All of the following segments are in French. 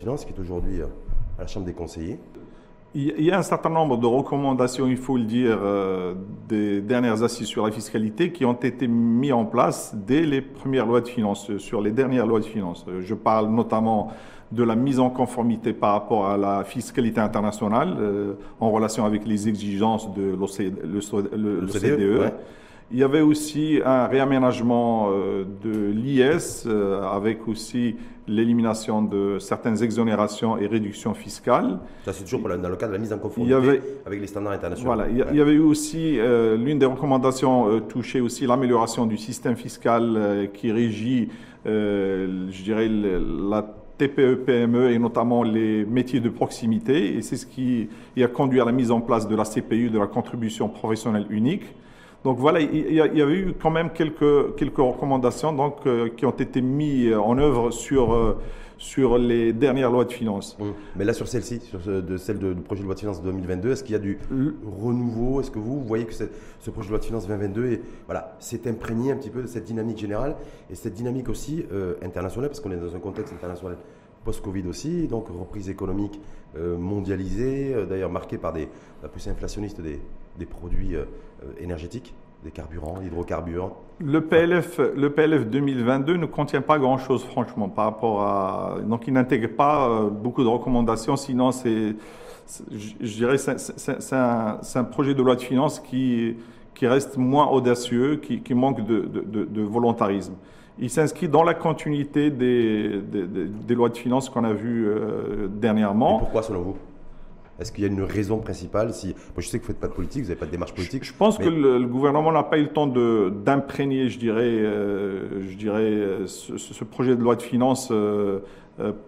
Finance qui est aujourd'hui à la Chambre des conseillers. Il y a un certain nombre de recommandations, il faut le dire, euh, des dernières assises sur la fiscalité qui ont été mises en place dès les premières lois de finances, sur les dernières lois de finances. Je parle notamment de la mise en conformité par rapport à la fiscalité internationale euh, en relation avec les exigences de l'OCDE. Il y avait aussi un réaménagement euh, de l'IS euh, avec aussi l'élimination de certaines exonérations et réductions fiscales. Ça, c'est toujours dans le cadre de la mise en conformité avait, avec les standards internationaux. Voilà, il y, avait eu aussi, euh, l'une des recommandations touchait aussi l'amélioration du système fiscal qui régit, je dirais, la TPE-PME et notamment les métiers de proximité. Et c'est ce qui a conduit à la mise en place de la CPU, de la contribution professionnelle unique. Donc voilà, il y, avait eu quand même quelques, quelques recommandations donc, euh, qui ont été mises en œuvre sur, euh, sur les dernières lois de finances. Mmh. Mais là, sur celle-ci, sur de celle du projet de loi de finances 2022, est-ce qu'il y a du renouveau? Est-ce que vous, voyez que ce projet de loi de finances 2022 est, voilà, s'est imprégné un petit peu de cette dynamique générale et cette dynamique aussi euh, internationale, parce qu'on est dans un contexte international post-Covid aussi, donc reprise économique mondialisée, d'ailleurs marquée par des, la poussée inflationniste des, des produits euh, énergétiques, des carburants, hydrocarbures le PLF, le PLF 2022 ne contient pas grand-chose, franchement, par rapport à. Donc, il n'intègre pas euh, beaucoup de recommandations, sinon, c'est. Je dirais c'est un, un, projet de loi de finances qui, qui reste moins audacieux, qui, qui manque de, de, de, volontarisme. Il s'inscrit dans la continuité des, des, des, lois de finances qu'on a vues euh, dernièrement. Et pourquoi, selon vous? Est-ce qu'il y a une raison principale si... je sais que vous ne faites pas de politique, vous n'avez pas de démarche politique. Je, pense que le, gouvernement n'a pas eu le temps d'imprégner, je dirais, euh, je dirais euh, ce, projet de loi de finances euh,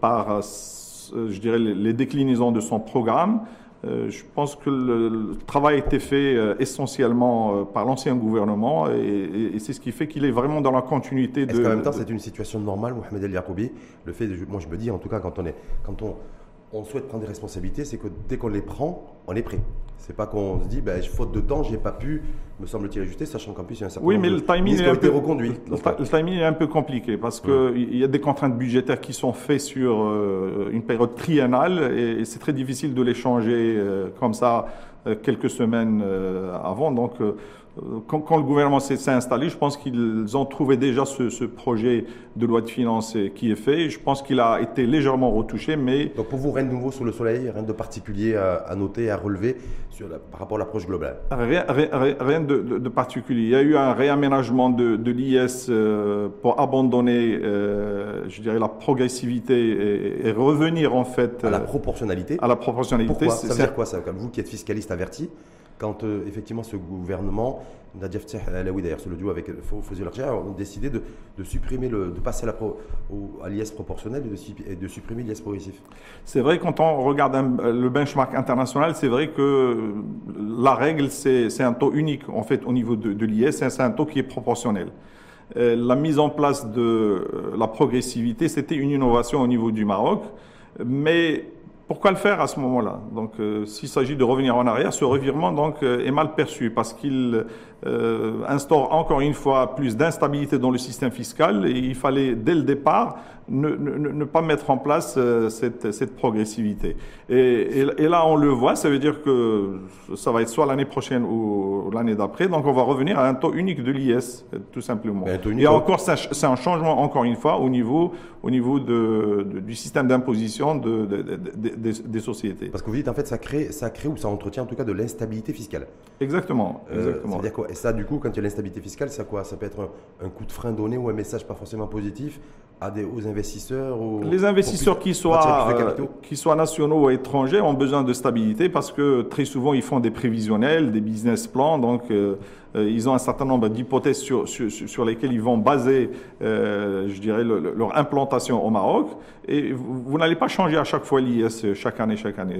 par, je dirais, les déclinaisons de son programme. je pense que le, travail a été fait essentiellement par l'ancien gouvernement et, c'est ce qui fait qu'il est vraiment dans la continuité de. Est-ce qu'en même temps, c'est une situation normale, Mohamed El Yacoubi Le fait, de, moi je me dis, en tout cas, quand on est, quand on, on souhaite prendre des responsabilités, c'est que dès qu'on les prend, on est prêt. C'est pas qu'on se dit, ben, faute de temps, j'ai pas pu, me semble-t-il, ajuster, sachant qu'en plus, il y a un certain oui, mais le timing est un peu, reconduit. Le, timing est un peu compliqué parce qu'il y a des contraintes budgétaires qui sont faites sur euh, une période triennale et, c'est très difficile de les changer euh, comme ça euh, quelques semaines avant. Donc, euh, quand, le gouvernement s'est installé, je pense qu'ils ont trouvé déjà ce, projet de loi de finances qui est fait. Je pense qu'il a été légèrement retouché, mais... Donc pour vous, rien de nouveau sous le soleil, rien de particulier à, noter, à relever sur par rapport à l'approche globale? Rien, rien, de, particulier. Il y a eu un réaménagement de, l'IS euh, pour abandonner, euh, je dirais, la progressivité et, revenir en fait... À la proportionnalité À la proportionnalité. Pourquoi? Ça veut dire quoi ça Comme vous qui êtes fiscaliste averti, quand euh, effectivement ce gouvernement, Nadia Alaoui d'ailleurs, c'est le duo avec Fouzi Larcher, ont décidé de, de, supprimer, le, de passer à, l'IS proportionnel et de, de supprimer l'IS progressif. C'est vrai, quand on regarde le benchmark international, c'est vrai que la règle, c'est un taux unique en fait au niveau de, l'IS, c'est un taux qui est proportionnel. Euh, la mise en place de euh, la progressivité, c'était une innovation au niveau du Maroc, mais pourquoi le faire à ce moment-là? Donc, euh, s'il s'agit de revenir en arrière, ce revirement donc euh, est mal perçu parce qu'il euh, instaure encore une fois plus d'instabilité dans le système fiscal et il fallait dès le départ ne, ne, ne pas mettre en place euh, cette, cette, progressivité. Et, et, là, on le voit, ça veut dire que ça va être soit l'année prochaine ou l'année d'après, donc on va revenir à un taux unique de l'IS, tout simplement. Et encore, c'est un changement, encore une fois, au niveau, au niveau de, du système d'imposition de, des, des sociétés. Parce que vous dites, en fait, ça crée, ça crée ou ça entretient en tout cas de l'instabilité fiscale. Exactement. exactement. dire quoi? Et ça, du coup, quand il y a l'instabilité fiscale, ça quoi? Ça peut être un, coup de frein donné ou un message pas forcément positif à des, aux investisseurs Les investisseurs qui soient, euh, qui soient nationaux ou étrangers ont besoin de stabilité parce que très souvent, ils font des prévisionnels, des business plans. Donc, euh, euh, ils ont un certain nombre d'hypothèses sur, sur, sur, lesquelles ils vont baser, euh, je dirais, leur implantation au Maroc. Et vous, n'allez pas changer à chaque fois l'IS, chaque année, chaque année.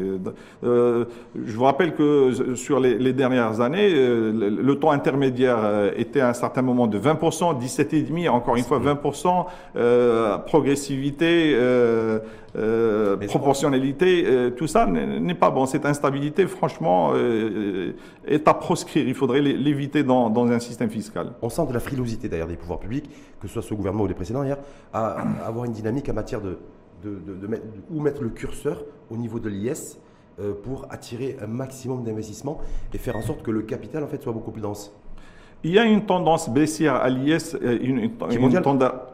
Euh, je vous rappelle que sur les, les dernières années, le, le, taux intermédiaire était à un certain moment de 20%, 17,5%, encore une fois 20%, euh, progressivité, euh, proportionnalité, euh, tout ça n'est pas bon. Cette instabilité, franchement, euh, est à proscrire. Il faudrait l'éviter dans, dans, un système fiscal. On sent de la frilosité d'ailleurs des pouvoirs publics, que ce soit ce gouvernement ou les précédents hier, à, avoir une dynamique en matière de de, mettre, où mettre le curseur au niveau de l'IS euh, pour attirer un maximum d'investissements et faire en sorte que le capital en fait soit beaucoup plus dense il y a une tendance baissière à l'IS, euh, une,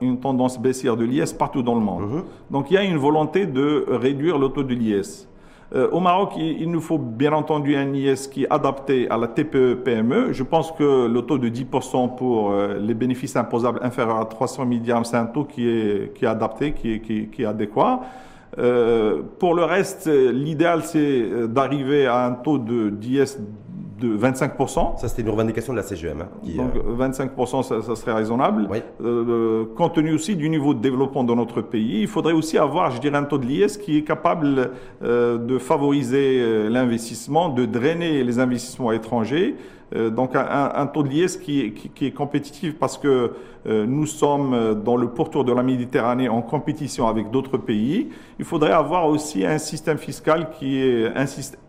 une, tendance baissière de l'IS partout dans le monde. Mhm. Donc il y a une volonté de réduire le taux de l'IS. Euh, au Maroc, il, nous faut bien entendu un IS qui est adapté à la TPE-PME. Je pense que le taux de 10% pour euh, les bénéfices imposables inférieurs à 300 milliards, c'est un taux qui est, qui est adapté, qui est, qui, qui est adéquat. Euh, pour le reste, l'idéal, c'est d'arriver à un taux de d'IS de 25%. Ça, c'était une revendication de la CGM. Hein, Donc, 25%, ça, ça, serait raisonnable. Oui. Euh, compte tenu aussi du niveau de développement de notre pays, il faudrait aussi avoir, je dirais, un taux de l'IS qui est capable euh, de favoriser euh, l'investissement, de drainer les investissements étrangers. Euh, donc, un, taux de l'IS qui, est compétitif parce que euh, nous sommes dans le pourtour de la Méditerranée en compétition avec d'autres pays. Il faudrait avoir aussi un système fiscal qui est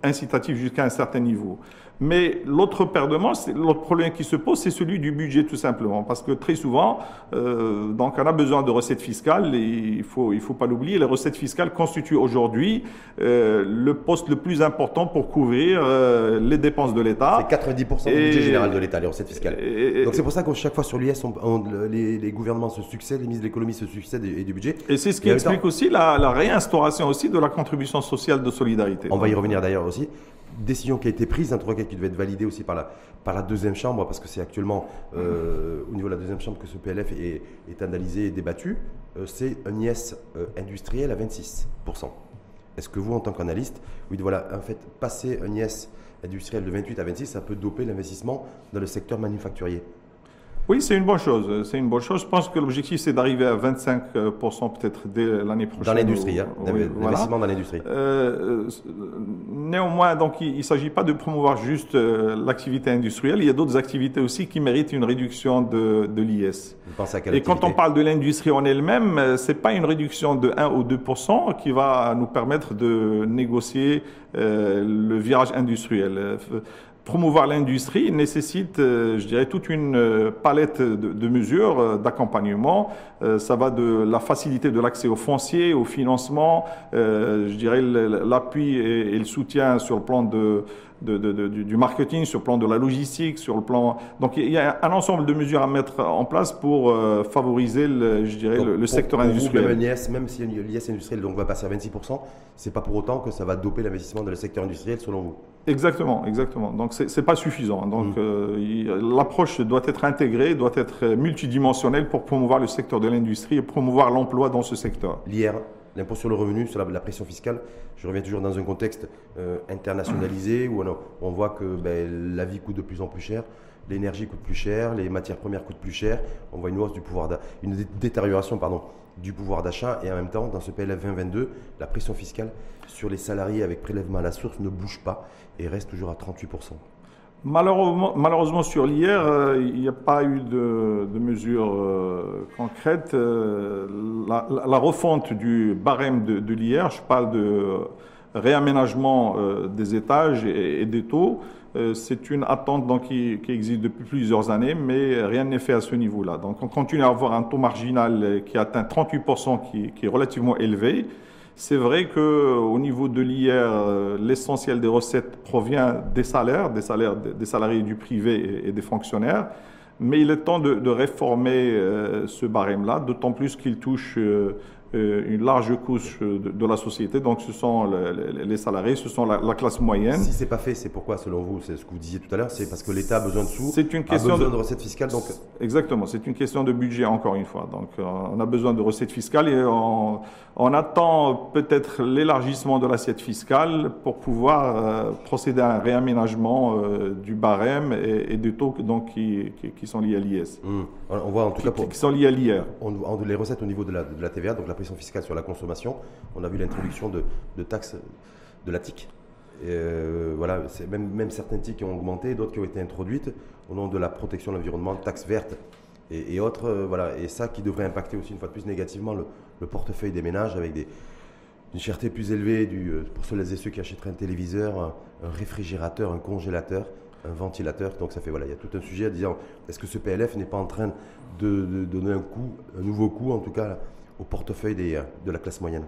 incitatif jusqu'à un certain niveau. Mais l'autre perdement, l'autre problème qui se pose, c'est celui du budget tout simplement, parce que très souvent, euh, donc on a besoin de recettes fiscales. Et il faut il faut pas l'oublier, les recettes fiscales constituent aujourd'hui euh, le poste le plus important pour couvrir euh, les dépenses de l'État. C'est 90% du budget général de l'État, les recettes fiscales. donc c'est pour ça qu'à chaque fois sur l'IS, les, les, gouvernements se succèdent, les ministres de l'économie se succèdent et, du budget. Et c'est ce qui explique aussi la, la réinstauration aussi de la contribution sociale de solidarité. On va y revenir d'ailleurs aussi décision qui a été prise, un truc qui devait être validé aussi par la, par la deuxième chambre, parce que c'est actuellement euh, au niveau de la deuxième chambre que ce PLF est, est analysé et débattu, euh, c'est un IS euh, industriel à 26%. Est-ce que vous, en tant qu'analyste, vous dites, voilà, en fait, passer un IS industriel de 28 à 26, ça peut doper l'investissement dans le secteur manufacturier? Oui, c'est une bonne chose. C'est une bonne chose. Je pense que l'objectif, c'est d'arriver à 25% peut-être dès l'année prochaine. Dans l'industrie, hein, l'investissement dans l'industrie. Euh, néanmoins, donc, il ne s'agit pas de promouvoir juste euh, l'activité industrielle. Il y a d'autres activités aussi qui méritent une réduction de, de l'IS. Et quand on parle de l'industrie en elle-même, euh, c'est pas une réduction de 1 ou 2% qui va nous permettre de négocier euh, le virage industriel promouvoir l'industrie nécessite, euh, je dirais, toute une euh, palette de, mesures euh, d'accompagnement. ça va de la facilité de l'accès au foncier, au financement, je dirais l'appui et, le soutien sur le plan de, du marketing, sur le plan de la logistique, sur le plan. Donc il y a un ensemble de mesures à mettre en place pour favoriser, le, je dirais, le, secteur industriel. même, IS, même si l'IS industriel donc va passer à 26%, c'est pas pour autant que ça va doper l'investissement dans le secteur industriel, selon vous? Exactement, exactement. Donc c'est pas suffisant. Donc mm. euh, l'approche doit être intégrée, doit être multidimensionnelle pour promouvoir le secteur de l'industrie et promouvoir l'emploi dans ce secteur. L'IR, l'impôt sur le revenu, sur la, pression fiscale, je reviens toujours dans un contexte euh, internationalisé où on, voit que ben, la vie coûte de plus en plus cher, l'énergie coûte plus cher, les matières premières coûtent plus cher, on voit une hausse du pouvoir une détérioration pardon, du pouvoir d'achat et en même temps dans ce PLF 2022, la pression fiscale sur les salariés avec prélèvement à la source ne bouge pas et reste toujours à 38%. Malheureusement, malheureusement sur l'IR, euh, il n'y a pas eu de, mesures euh, concrètes. Euh, la, refonte du barème de, l'IR, je parle de réaménagement des étages et, des taux, c'est une attente donc, qui, existe depuis plusieurs années, mais rien n'est fait à ce niveau-là. Donc on continue à avoir un taux marginal qui atteint 38%, qui, qui est relativement élevé. C'est vrai qu'au niveau de l'IR, euh, l'essentiel des recettes provient des salaires, des salaires des salariés du privé et des fonctionnaires. Mais il est temps de, réformer euh, ce barème-là, d'autant plus qu'il touche euh, euh, une large couche de, la société. Donc, ce sont les, salariés, ce sont la, classe moyenne. Si c'est pas fait, c'est pourquoi, selon vous C'est ce que vous disiez tout à l'heure, c'est parce que l'État a besoin de sous, c'est une question a besoin de, recettes fiscales. Donc... Exactement, c'est une question de budget, encore une fois. Donc, euh, on a besoin de recettes fiscales et on, on attend peut-être l'élargissement de l'assiette fiscale pour pouvoir euh, procéder à un réaménagement du barème et, des taux donc, qui, qui, sont liés à l'IS. Mmh. On voit en tout cas qui, sont liés à l'IR. les recettes au niveau de la, de la TVA, donc la fiscale sur la consommation. On a vu l'introduction de, taxes de la TIC. Euh, voilà, c'est même, même certains TIC qui ont augmenté, d'autres qui ont été introduites au nom de la protection de l'environnement, taxes vertes et, autres. Euh, voilà, et ça qui devrait impacter aussi une fois de plus négativement le, portefeuille des ménages avec des, une cherté plus élevée euh, pour ceux et ceux qui achèteraient un téléviseur, un, réfrigérateur, un congélateur, un ventilateur. Donc ça fait voilà, il y a tout un sujet à dire est-ce que ce PLF n'est pas en train de, de donner un coup, un nouveau coup en tout cas au portefeuille des, euh, de la classe moyenne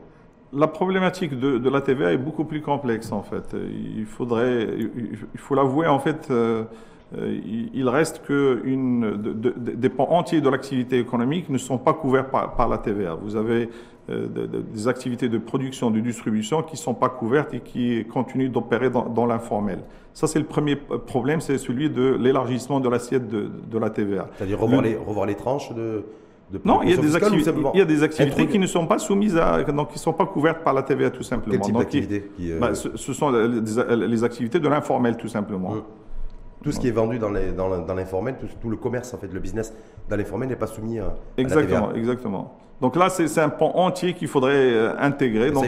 La problématique de, la TVA est beaucoup plus complexe en fait. Il faudrait, il faut l'avouer en fait, euh, il reste que une, des pans entiers de l'activité économique ne sont pas couverts par, la TVA. Vous avez euh, des activités de production, de distribution qui ne sont pas couvertes et qui continuent d'opérer dans, l'informel. Ça, c'est le premier problème, c'est celui de l'élargissement de l'assiette de, la TVA. C'est-à-dire revoir, les, revoir les tranches de non, il y a des activités, il y a des activités qui ne sont pas soumises à, donc qui ne sont pas couvertes par la TVA tout simplement. Quel type d'activités euh, bah, ce, sont les, activités de l'informel tout simplement. Mmh. Tout ce qui est vendu dans l'informel, tout, tout, le commerce, en fait, le business dans l'informel n'est pas soumis à, exactement, la TVA. Exactement. Donc là, c'est un pan entier qu'il faudrait euh, intégrer donc,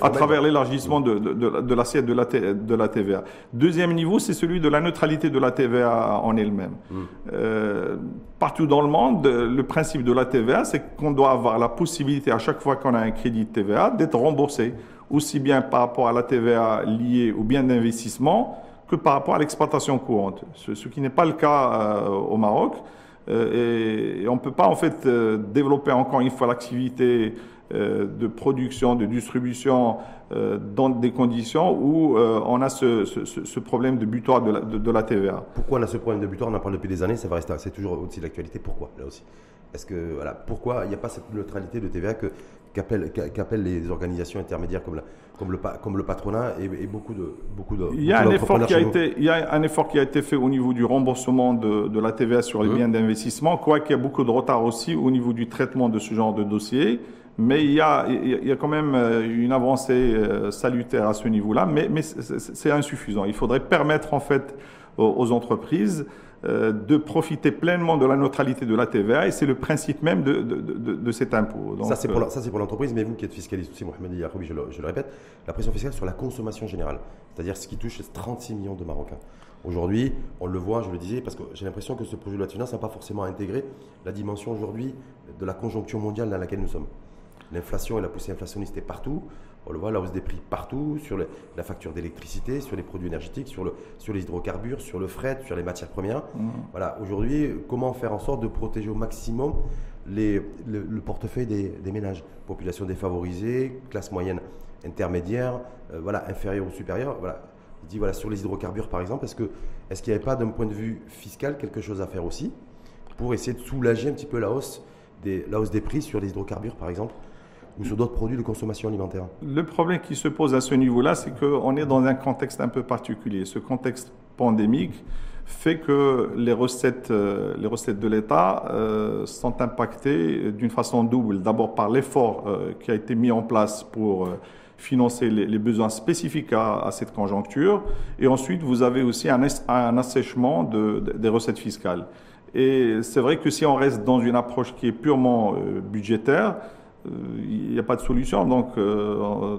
à, travers l'élargissement de, de, de, l'assiette de la, de la TVA. Deuxième niveau, c'est celui de la neutralité de la TVA en elle-même. Hmm. Euh, partout dans le monde, le principe de la TVA, c'est qu'on doit avoir la possibilité à chaque fois qu'on a un crédit de TVA d'être remboursé, aussi bien par rapport à la TVA liée au bien d'investissement par rapport à l'exploitation courante, ce, qui n'est pas le cas euh, au Maroc. Euh, et, on ne peut pas en fait euh, développer encore une fois l'activité de production, de distribution dans des conditions où on a ce, problème de butoir de la, TVA. Pourquoi a ce problème de butoir On en parle depuis des années, ça va rester, c'est toujours aussi l'actualité. Pourquoi là aussi? Est-ce que voilà, pourquoi il n'y a pas cette neutralité de TVA qu'appellent les organisations intermédiaires comme, la, comme, le, comme le patronat et, beaucoup de beaucoup de. Il y, a un effort qui a été, il y a un effort qui a été fait au niveau du remboursement de, de la TVA sur les mmh. biens d'investissement, quoiqu'il y a beaucoup de retard aussi au niveau du traitement de ce genre de dossier. Mais il y, a, il y a quand même euh, une avancée euh, salutaire à ce niveau-là, mais, mais c'est insuffisant. Il faudrait permettre en fait aux entreprises de profiter pleinement de la neutralité de la TVA et c'est le principe même de, de, de, cet impôt. Donc, ça, c'est pour l'entreprise, mais vous qui êtes fiscaliste aussi, Mohamed Yaroubi, je, je, le répète, la pression fiscale sur la consommation générale, c'est-à-dire ce qui touche 36 millions de Marocains. Aujourd'hui, on le voit, je le disais, parce que j'ai l'impression que ce projet de loi de finances n'a pas forcément intégré la dimension aujourd'hui de la conjoncture mondiale dans laquelle nous sommes. L'inflation et la poussée inflationniste est partout. On le voit, la hausse des prix partout, sur la facture d'électricité, sur les produits énergétiques, sur, le, sur les hydrocarbures, sur le fret, sur les matières premières. Mmh. Voilà, aujourd'hui, comment faire en sorte de protéger au maximum les, le, portefeuille des, ménages? Population défavorisée, classe moyenne intermédiaire, euh, voilà, inférieure ou supérieure. Voilà. Il dit, voilà, sur les hydrocarbures par exemple, est-ce qu'il est n'y avait pas d'un point de vue fiscal quelque chose à faire aussi pour essayer de soulager un petit peu la hausse des, la hausse des prix sur les hydrocarbures par exemple? Ou sur d'autres produits de consommation alimentaire Le problème qui se pose à ce niveau-là, c'est qu'on est dans un contexte un peu particulier. Ce contexte pandémique fait que les recettes, euh, les recettes de l'État euh, sont impactées d'une façon double. D'abord par l'effort euh, qui a été mis en place pour financer les, besoins spécifiques à, cette conjoncture. Et ensuite, vous avez aussi un, un assèchement des recettes fiscales. Et c'est vrai que si on reste dans une approche qui est purement budgétaire, il n'y a pas de solution. Donc, euh,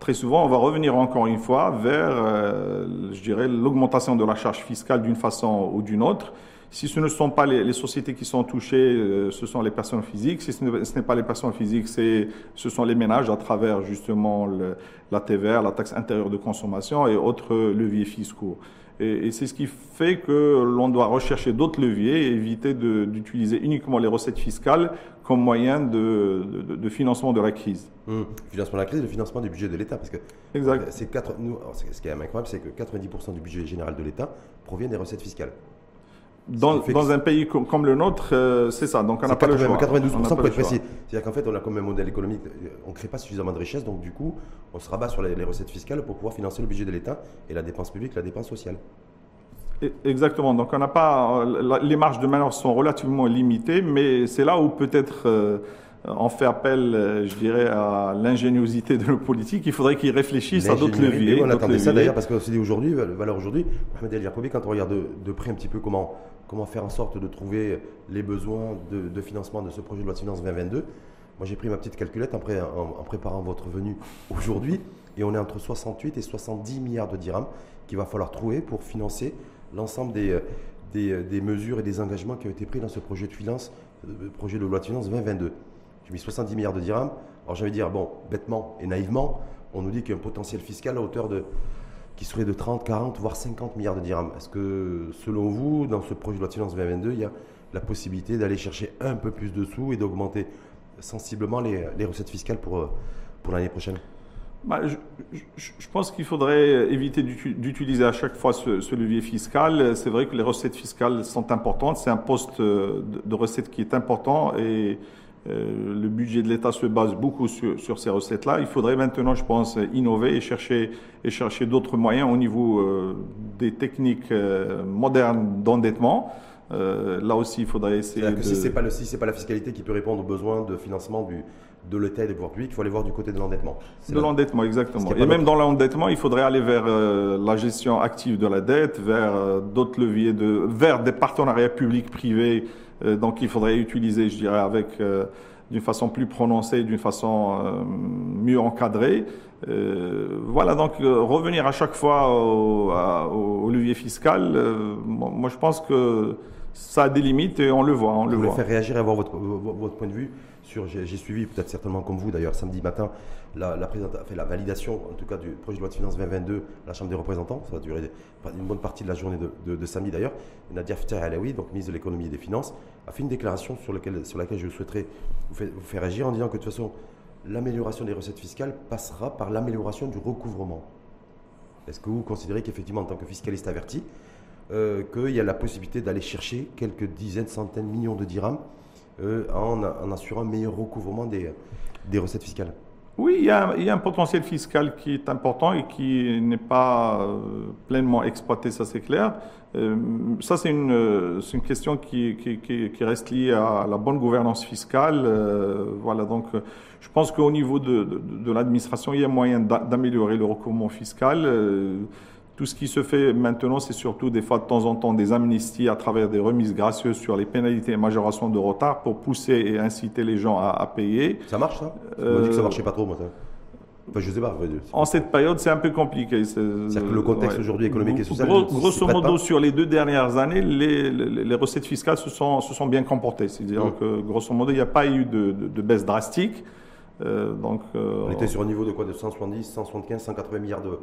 très souvent, on va revenir encore une fois vers, euh, je dirais, l'augmentation de la charge fiscale d'une façon ou d'une autre. Si ce ne sont pas les, sociétés qui sont touchées, euh, ce sont les personnes physiques. Si ce n'est pas les personnes physiques, ce sont les ménages à travers justement la TVA, la taxe intérieure de consommation et autres leviers fiscaux. Et, c'est ce qui fait que l'on doit rechercher d'autres leviers et éviter d'utiliser uniquement les recettes fiscales comme moyen de, de, financement de la crise. Mmh. Financement de la crise, le financement du budget de l'État. Parce que exact. C'est quatre, nous, ce qui est incroyable, c'est que 90% du budget général de l'État provient des recettes fiscales. Dans, dans un pays comme, le nôtre, euh, c'est ça. Donc on n'a pas le choix. 92% pour être précis. C'est-à-dire qu'en fait, on a comme un modèle économique, on ne crée pas suffisamment de richesse, donc du coup, on se rabat sur les, recettes fiscales pour pouvoir financer le budget de l'État et la dépense publique, la dépense sociale. Exactement. Donc on n'a pas, euh, les marges de manœuvre sont relativement limitées, mais c'est là où peut-être euh, on fait appel, je dirais, à l'ingéniosité de nos politiques. Il faudrait qu'ils réfléchissent à d'autres leviers. on attendait ça d'ailleurs parce qu'on s'est dit aujourd'hui, valeur aujourd'hui, Mohamed El quand on regarde de, de, près un petit peu comment comment faire en sorte de trouver les besoins de, financement de ce projet de loi de finances 2022. Moi, j'ai pris ma petite calculette en, préparant votre venue aujourd'hui, et on est entre 68 et 70 milliards de dirhams qu'il va falloir trouver pour financer l'ensemble des, des, mesures et des engagements qui ont été pris dans ce projet de, finance, euh, projet de loi de finances 2022. J'ai mis 70 milliards de dirhams. Alors, j'allais dire, bon, bêtement et naïvement, on nous dit qu'il y a un potentiel fiscal à hauteur de qui serait de 30, 40, voire 50 milliards de dirhams. Est-ce que, selon vous, dans ce projet de loi de finances 2022, il y a la possibilité d'aller chercher un peu plus de sous et d'augmenter sensiblement les, recettes fiscales pour l'année prochaine? Bah, je, pense qu'il faudrait éviter d'utiliser à chaque fois ce, levier fiscal. C'est vrai que les recettes fiscales sont importantes. C'est un poste de, de recettes qui est important et euh, le budget de l'État se base beaucoup sur, ces recettes-là. Il faudrait maintenant, je pense, innover et chercher, et chercher d'autres moyens au niveau euh, des techniques euh, modernes d'endettement. là aussi, il faudrait essayer. Que si ce n'est pas, pas, la fiscalité qui peut répondre aux besoins de financement du, de l'État et des pouvoirs publics, il faut aller voir du côté de l'endettement. De l'endettement, exactement. Et même dans l'endettement, il faudrait aller vers la gestion active de la dette, vers d'autres leviers, de, vers des partenariats publics-privés euh, donc il faudrait utiliser, je dirais, avec euh, d'une façon plus prononcée, d'une façon euh, mieux encadrée. voilà, donc revenir à chaque fois au, levier fiscal, moi je pense que ça a des limites et on le voit. On je le faire réagir et avoir votre, votre point de vue j'ai suivi, peut-être certainement comme vous d'ailleurs, samedi matin, la, la, la, validation, en tout cas, du projet de loi de finances 2022 à la Chambre des représentants. Ça a duré une bonne partie de la journée de, samedi d'ailleurs. Nadia Fter Alaoui, donc ministre de l'économie et des finances, a fait une déclaration sur, laquelle je souhaiterais vous faire, agir en disant que de toute façon, l'amélioration des recettes fiscales passera par l'amélioration du recouvrement. Est-ce que vous considérez qu'effectivement, en tant que fiscaliste averti, euh, qu'il y a la possibilité d'aller chercher quelques dizaines, centaines, millions de dirhams euh, en, assurant un meilleur recouvrement des, des recettes fiscales oui, il y, a, un potentiel fiscal qui est important et qui n'est pas euh, pleinement exploité, ça c'est clair. Euh, ça c'est une, une, question qui, qui, reste liée à la bonne gouvernance fiscale. voilà, donc je pense qu'au niveau de, de l'administration, il y a moyen d'améliorer le recouvrement fiscal. Tout ce qui se fait maintenant, c'est surtout des fois de temps en temps des amnisties à travers des remises gracieuses sur les pénalités et majorations de retard pour pousser et inciter les gens à, payer. Ça marche ça? Euh, On dit que ça marchait pas trop, moi. Enfin, je sais pas. En cette période, c'est un peu compliqué. C'est-à-dire que le contexte aujourd'hui économique et social. grosso modo, sur les deux dernières années, les, les, recettes fiscales se sont, se sont bien comportées. C'est-à-dire mmh. que, grosso modo, il n'y a pas eu de, de, baisse drastique. Euh, donc, euh, on était sur un niveau de quoi? De 170, 175, 180 milliards de,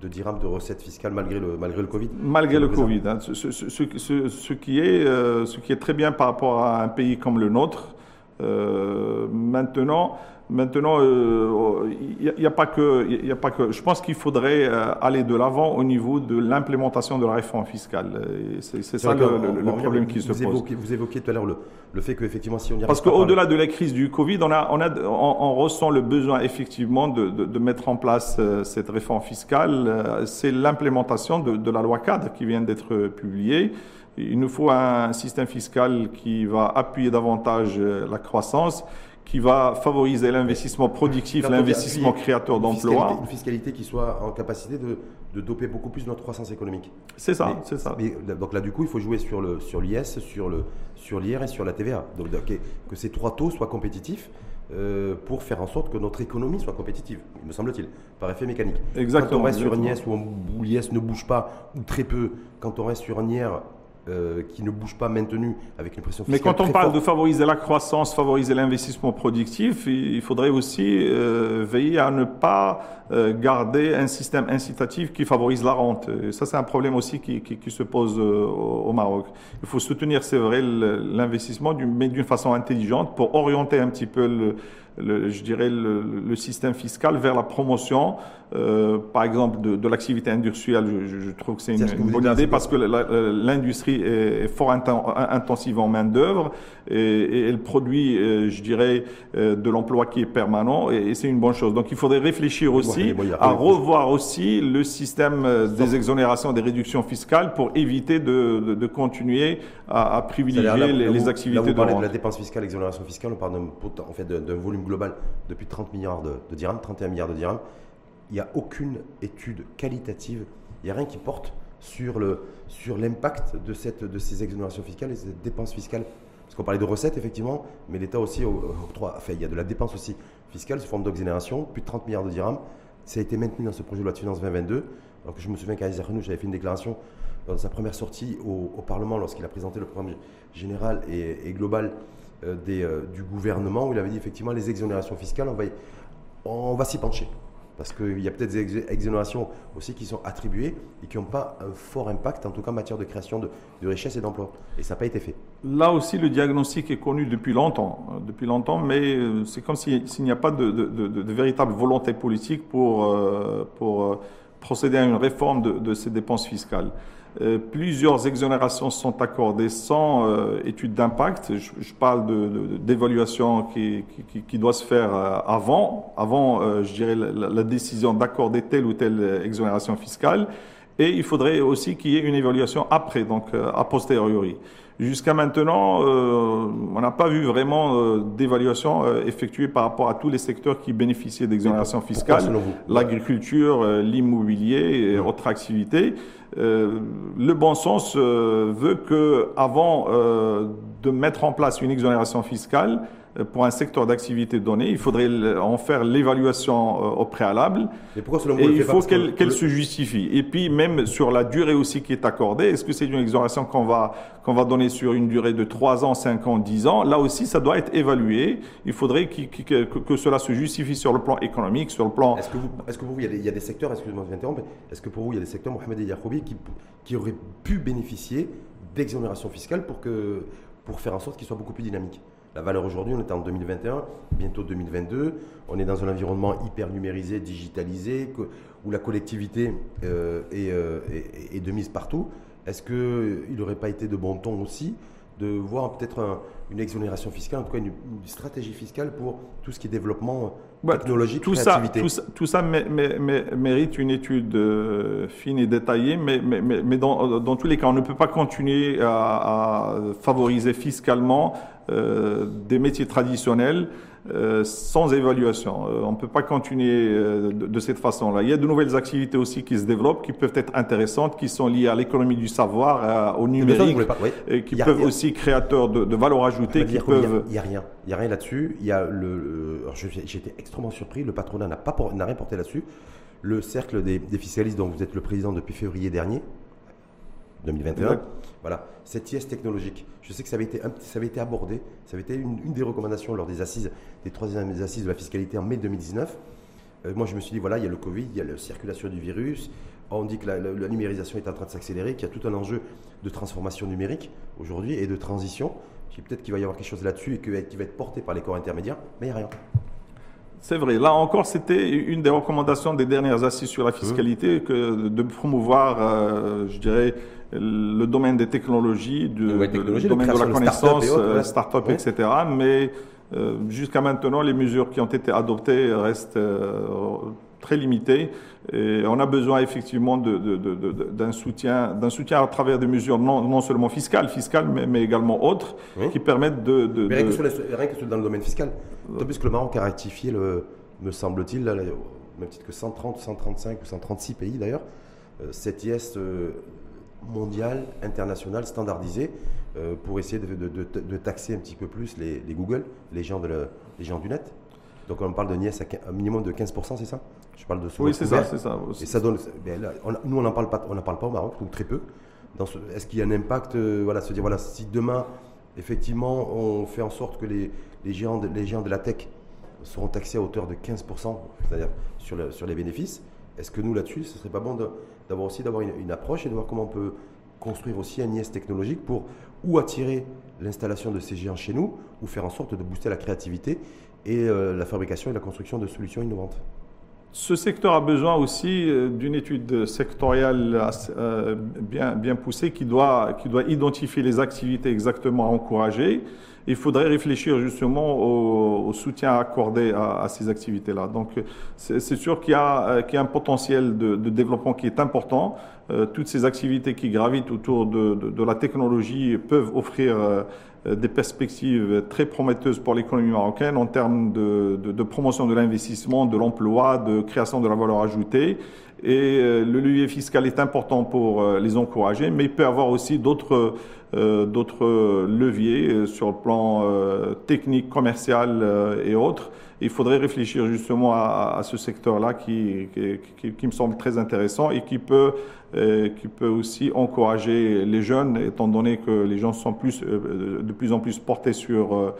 de dirhams de recettes fiscales malgré le, malgré le Covid Malgré le Covid. Hein. Ce, ce, qui est, euh, ce qui est très bien par rapport à un pays comme le nôtre. Euh, maintenant, Maintenant, il euh, n'y a, pas que, il a pas que. Je pense qu'il faudrait euh, aller de l'avant au niveau de l'implémentation de la réforme fiscale. C'est ça le, problème qui se pose. vous évoquiez tout à l'heure le, le, fait qu'effectivement, si on y Parce qu'au-delà de la crise du Covid, on, a, on, a, on, ressent le besoin effectivement de, de, de, mettre en place cette réforme fiscale. C'est l'implémentation de, de la loi cadre qui vient d'être publiée. Il nous faut un système fiscal qui va appuyer davantage la croissance qui va favoriser l'investissement productif, l'investissement créateur d'emplois. Une fiscalité qui soit en capacité de, de doper beaucoup plus notre croissance économique. C'est ça, c'est ça. donc là, du coup, il faut jouer sur l'IS, sur, sur, le, sur l'IR et sur la TVA. Donc, que ces trois taux soient compétitifs. Euh, pour faire en sorte que notre économie soit compétitive, me semble-t-il, par effet mécanique. Exactement. Quand on reste sur un IS où, l'IS ne bouge pas, ou très peu, quand on reste sur un IR euh, qui ne bouge pas maintenu avec une pression fiscale. Mais quand on parle de favoriser la croissance, favoriser l'investissement productif, il faudrait aussi euh, veiller à ne pas euh, garder un système incitatif qui favorise la rente. Et ça, c'est un problème aussi qui, qui, qui se pose au Maroc. Il faut soutenir, c'est vrai, l'investissement, mais d'une façon intelligente pour orienter un petit peu le, le, je dirais, le, le, système fiscal vers la promotion, euh, par exemple, de, de l'activité industrielle. Je, je, trouve que c'est une, une bonne idée parce que l'industrie est, fort intensive en main-d'œuvre et, et, elle produit, euh, je dirais, euh, de l'emploi qui est permanent et, c'est une bonne chose. Donc il faudrait réfléchir aussi à revoir aussi le système des exonérations, des réductions fiscales pour éviter de, de, de continuer à, à privilégier les, les, activités là, de, la dépense fiscale, l'exonération fiscale, on parle en fait d'un volume global depuis 30 milliards de, de dirhams, 31 milliards de dirhams. Il n'y a aucune étude qualitative, il n'y a rien qui porte sur l'impact sur de, de ces exonérations fiscales et ces dépenses fiscales. Parce qu'on parlait de recettes, effectivement, mais l'État aussi il y a de la dépense aussi fiscale sous forme d'exonération, plus de 30 milliards de dirhams. Ça a été maintenu dans ce projet de loi de finances 2022. Alors que je me souviens qu'à Renou, j'avais fait une déclaration dans sa première sortie au, Parlement lorsqu'il a présenté le programme général et global euh, euh, du gouvernement où il avait dit effectivement les exonérations fiscales, on va, on va s'y pencher. Parce qu'il y a peut-être des exonérations aussi qui sont attribuées et qui n'ont pas un fort impact, en tout cas en matière de création de, richesse et d'emploi. Et ça n'a pas été fait. Là aussi, le diagnostic est connu depuis longtemps, euh, depuis longtemps mais euh, c'est comme s'il n'y a pas de, véritable volonté politique pour, euh, pour procéder à une réforme de ces dépenses fiscales. Euh, plusieurs exonérations sont accordées sans euh, étude d'impact. Je, parle d'évaluation qui, doit se faire euh, avant, avant je dirais, la, décision d'accorder telle ou telle exonération fiscale. Et il faudrait aussi qu'il y ait une évaluation après, donc a posteriori. Jusqu'à maintenant, on n'a pas vu vraiment d'évaluation effectuée par rapport à tous les secteurs qui bénéficiaient d'exonération fiscale, l'agriculture, l'immobilier et autres activités. Euh, le bon sens euh, veut que, avant euh, de mettre en place une exonération fiscale pour un secteur d'activité donné, il faudrait en faire l'évaluation au préalable. Et, pourquoi, et il faut qu'elle se justifie. Et puis même sur la durée aussi qui est accordée, est-ce que c'est une exonération qu'on va qu'on va donner sur une durée de 3 ans, 5 ans, 10 ans? Là aussi, ça doit être évalué. Il faudrait que, que, cela se justifie sur le plan économique, sur le plan. Est-ce que, vous, est-ce que vous, il y, a des, il y a des secteurs, excusez-moi de m'interrompre, est-ce que pour vous, il y a des secteurs, Mohamed Yacoubi, qui, qui auraient pu bénéficier d'exonération fiscale pour, que, pour faire en sorte qu'ils soient beaucoup plus dynamiques la valeur aujourd'hui, on est en 2021, bientôt 2022. On est dans un environnement hyper numérisé, digitalisé, où la collectivité euh, euh, est, est, de mise partout. Est-ce qu'il n'aurait pas été de bon ton aussi de voir peut-être une exonération fiscale, en tout cas une, stratégie fiscale pour tout ce qui est développement bah, technologique, tout créativité. Ça, tout ça, mérite une étude euh, fine et détaillée, mais, mais dans, dans, tous les cas, on ne peut pas continuer à, favoriser fiscalement euh, des métiers traditionnels euh, sans évaluation. Euh, on ne peut pas continuer euh, de, cette façon-là. Il y a de nouvelles activités aussi qui se développent, qui peuvent être intéressantes, qui sont liées à l'économie du savoir, au numérique, et qui peuvent aussi créateurs de, de valeur ajoutée. Qui peuvent... Il n'y a, rien. Il n'y a rien là-dessus. Il y a le. J'étais extrêmement surpris. Le patronat n'a pas n'a rien porté là-dessus. Le cercle des, des fiscalistes dont vous êtes le président depuis février dernier, 2021. Voilà, cette IS technologique. Je sais que ça avait été, ça avait été abordé, ça avait été une, des recommandations lors des assises, des troisièmes assises de la fiscalité en mai 2019. Euh, moi, je me suis dit, voilà, il y a le Covid, il y a la circulation du virus, on dit que la, numérisation est en train de s'accélérer, qu'il y a tout un enjeu de transformation numérique aujourd'hui et de transition. Peut-être qu'il va y avoir quelque chose là-dessus et qui va être porté par les corps intermédiaires, mais il n'y a rien. C'est vrai. Là encore, c'était une des recommandations des dernières assises sur la fiscalité, que de promouvoir, euh, je dirais, le domaine des technologies, du, le domaine de la connaissance, start-up, euh, etc. Mais euh, jusqu'à maintenant, les mesures qui ont été adoptées restent très limitées. Et on a besoin effectivement d'un soutien, d'un soutien à travers des mesures non, non seulement fiscales, fiscales, mais, mais également autres, qui permettent de. mais rien, que rien, que dans le domaine fiscal. D'autant plus que le Maroc a rectifié, le, me semble-t-il, au même titre que 130, 135 ou 136 pays d'ailleurs, euh, cette IS euh, mondiale, internationale, standardisée, euh, pour essayer de, taxer un petit peu plus les, Google, les gens, de les gens du net. Donc on parle de NIS à un minimum de 15%, c'est ça? Je parle de Oui, c'est ça, c'est ça. Et ça donne. Ben nous, on n'en parle pas, on parle pas au Maroc, ou très peu. Est-ce qu'il y a un impact, voilà, se dire voilà, si demain, effectivement, on fait en sorte que les, les géants, de, les géants de la tech seront taxés à hauteur de 15%, c'est-à-dire sur, sur les bénéfices. Est-ce que nous, là-dessus, ce serait pas bon d'avoir aussi d'avoir une, approche et de voir comment on peut construire aussi un IS technologique pour ou attirer l'installation de ces géants chez nous, ou faire en sorte de booster la créativité et euh, la fabrication et la construction de solutions innovantes ce secteur a besoin aussi euh, d'une étude sectorielle euh, bien, bien poussée qui doit, qui doit identifier les activités exactement à encourager il faudrait réfléchir justement au, soutien accordé à, ces activités-là. Donc, c'est sûr qu'il y, a un potentiel de, développement qui est important. Euh, toutes ces activités qui gravitent autour de, la technologie peuvent offrir euh, des perspectives très prometteuses pour l'économie marocaine en termes de, promotion de l'investissement, de l'emploi, de création de la valeur ajoutée. Et euh, le levier fiscal est important pour les encourager, mais il peut avoir aussi d'autres euh, leviers euh, sur le plan euh, technique, commercial et autres. Il faudrait réfléchir justement à, ce secteur-là qui, me semble très intéressant et qui peut, qui peut aussi encourager les jeunes, étant donné que les gens sont plus, de plus en plus portés sur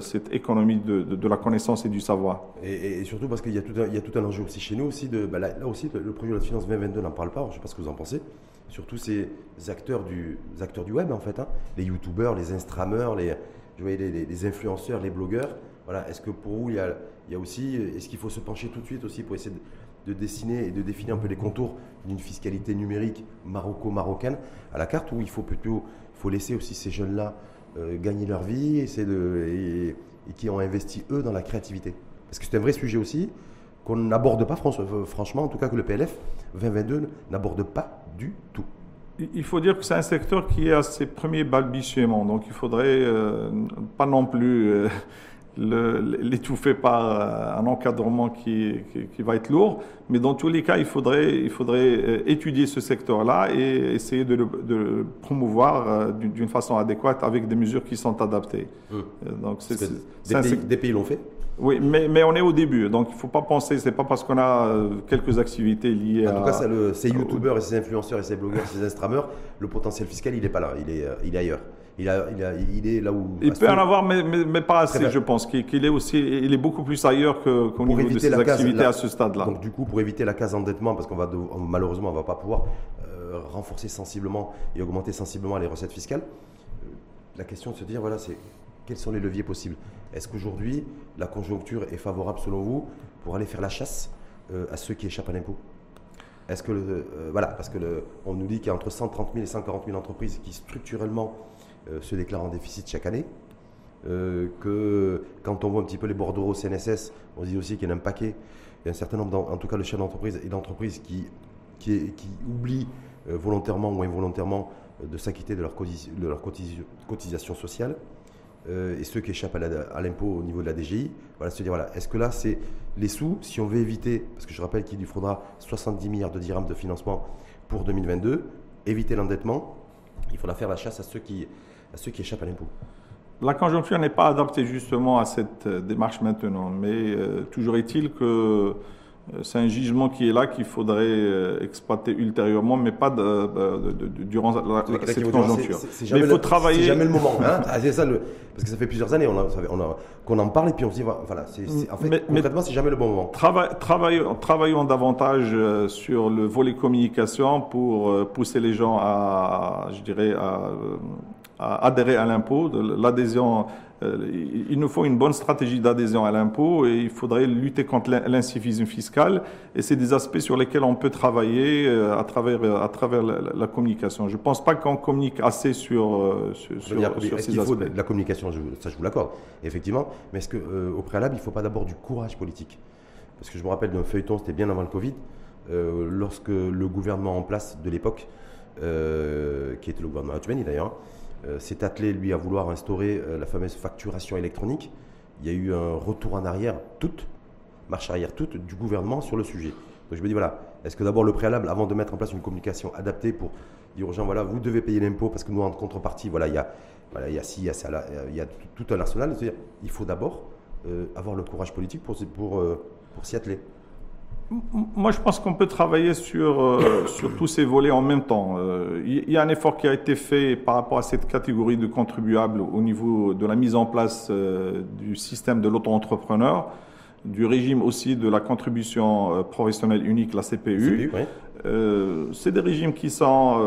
cette économie de, la connaissance et du savoir. Et, surtout parce qu'il y, a tout un, y a tout un enjeu aussi chez nous aussi. De, bah là, aussi, le projet de la finance 2022 n'en parle pas. Je ne sais pas ce que vous en pensez. Surtout ces acteurs du, acteurs du web en fait, hein. les youtubeurs, les instagrammeurs, les, les, les, influenceurs, les blogueurs. Voilà. Est-ce que pour vous il y a, aussi, est-ce qu'il faut se pencher tout de suite aussi pour essayer de de dessiner et de définir un peu les contours d'une fiscalité numérique maroco-marocaine à la carte, où il faut plutôt faut laisser aussi ces jeunes-là euh, gagner leur vie et, de, et, qui ont investi eux dans la créativité? Parce que c'est un vrai sujet aussi qu'on n'aborde pas euh, franchement, en tout cas que le PLF 2022 n'aborde pas du tout. Il faut dire que c'est un secteur qui est à ses premiers balbutiements, donc il faudrait euh, pas non plus l'étouffer par euh, un encadrement qui, qui, va être lourd. Mais dans tous les cas, il faudrait, il faudrait euh, étudier ce secteur-là et essayer de le, promouvoir euh, d'une façon adéquate avec des mesures qui sont adaptées. Donc des, pays, l'ont fait oui, mais, mais, on est au début, donc il ne faut pas penser, c'est pas parce qu'on a quelques activités liées à... En tout cas, ces youtubeurs et ces influenceurs et ces blogueurs, ces instagrameurs, le potentiel fiscal, il n'est pas là, il est, il est ailleurs. Il, a, il, a, il, est là où. Il peut en avoir, mais, mais, pas assez, je pense. Qu'il est aussi, il est beaucoup plus ailleurs qu'au niveau de ses activités à ce stade-là. Donc, du coup, pour éviter la case endettement, parce qu'on va malheureusement, on va pas pouvoir euh, renforcer sensiblement et augmenter sensiblement les recettes fiscales. Euh, la question de se dire, voilà, c'est quels sont les leviers possibles? Est-ce qu'aujourd'hui, la conjoncture est favorable, selon vous, pour aller faire la chasse euh, à ceux qui échappent à l'impôt? Est-ce que, voilà, parce que le, on nous dit qu'il y a entre 130 000 et 140 000 entreprises qui structurellement se déclarent en déficit chaque année. Euh, que quand on voit un petit peu les bordereaux CNSS, on dit aussi qu'il y en a un paquet. Il y a un certain nombre, en tout cas le chef d'entreprise et d'entreprises qui, qui, qui oublient euh, volontairement ou involontairement de s'acquitter de leur, de leur cotisation sociale. et ceux qui échappent à l'impôt au niveau de la DGI, voilà, se dire voilà, est-ce que là c'est les sous, si on veut éviter, parce que je rappelle qu'il lui faudra 70 milliards de dirhams de financement pour 2022, éviter l'endettement, il faudra faire la chasse à ceux qui, à ceux qui échappent à l'impôt. La conjoncture n'est pas adaptée justement à cette euh, démarche maintenant, mais euh, toujours est-il que euh, c'est un jugement qui est là qu'il faudrait exploiter ultérieurement, mais pas durant cette conjoncture. mais il faut travailler. C'est jamais le moment. Hein ah, ça le, parce que ça fait plusieurs années qu'on en parle et puis on se dit voilà, en fait, concrètement, c'est jamais le bon moment. travaillons, travaillons davantage sur le volet communication pour pousser les gens à, je dirais, à adhérer à l'impôt. L'adhésion, euh, il nous faut une bonne stratégie d'adhésion à l'impôt et il faudrait lutter contre l'incivisme fiscal. Et c'est des aspects sur lesquels on peut travailler euh, à travers, à travers la, communication. Je ne pense pas qu'on communique assez sur, euh, sur, sur, ces aspects. la communication, ça je vous l'accorde, effectivement. Mais est-ce qu'au préalable, il ne faut pas d'abord du courage politique? Parce que je me rappelle d'un feuilleton, c'était bien avant le Covid, lorsque le gouvernement en place de l'époque, qui était le gouvernement Attumeni d'ailleurs, euh, s'est attelé, lui, à vouloir instaurer euh, la fameuse facturation électronique. Il y a eu un retour en arrière, toute, marche arrière toute, du gouvernement sur le sujet. Donc je me dis, voilà, est-ce que d'abord le préalable, avant de mettre en place une communication adaptée pour dire aux gens, voilà, vous devez payer l'impôt parce que nous, en contrepartie, voilà, il y a, voilà, il y a ci, il y a ça, il y a tout un arsenal. C'est-à-dire, il faut d'abord euh, avoir le courage politique pour, pour, pour s'y atteler. Moi, je pense qu'on peut travailler sur, euh, sur tous ces volets en même temps. Euh, il y a un effort qui a été fait par rapport à cette catégorie de contribuables au niveau de la mise en place euh, du système de l'auto-entrepreneur, du régime aussi de la contribution professionnelle unique, la CPU. C'est des régimes qui sont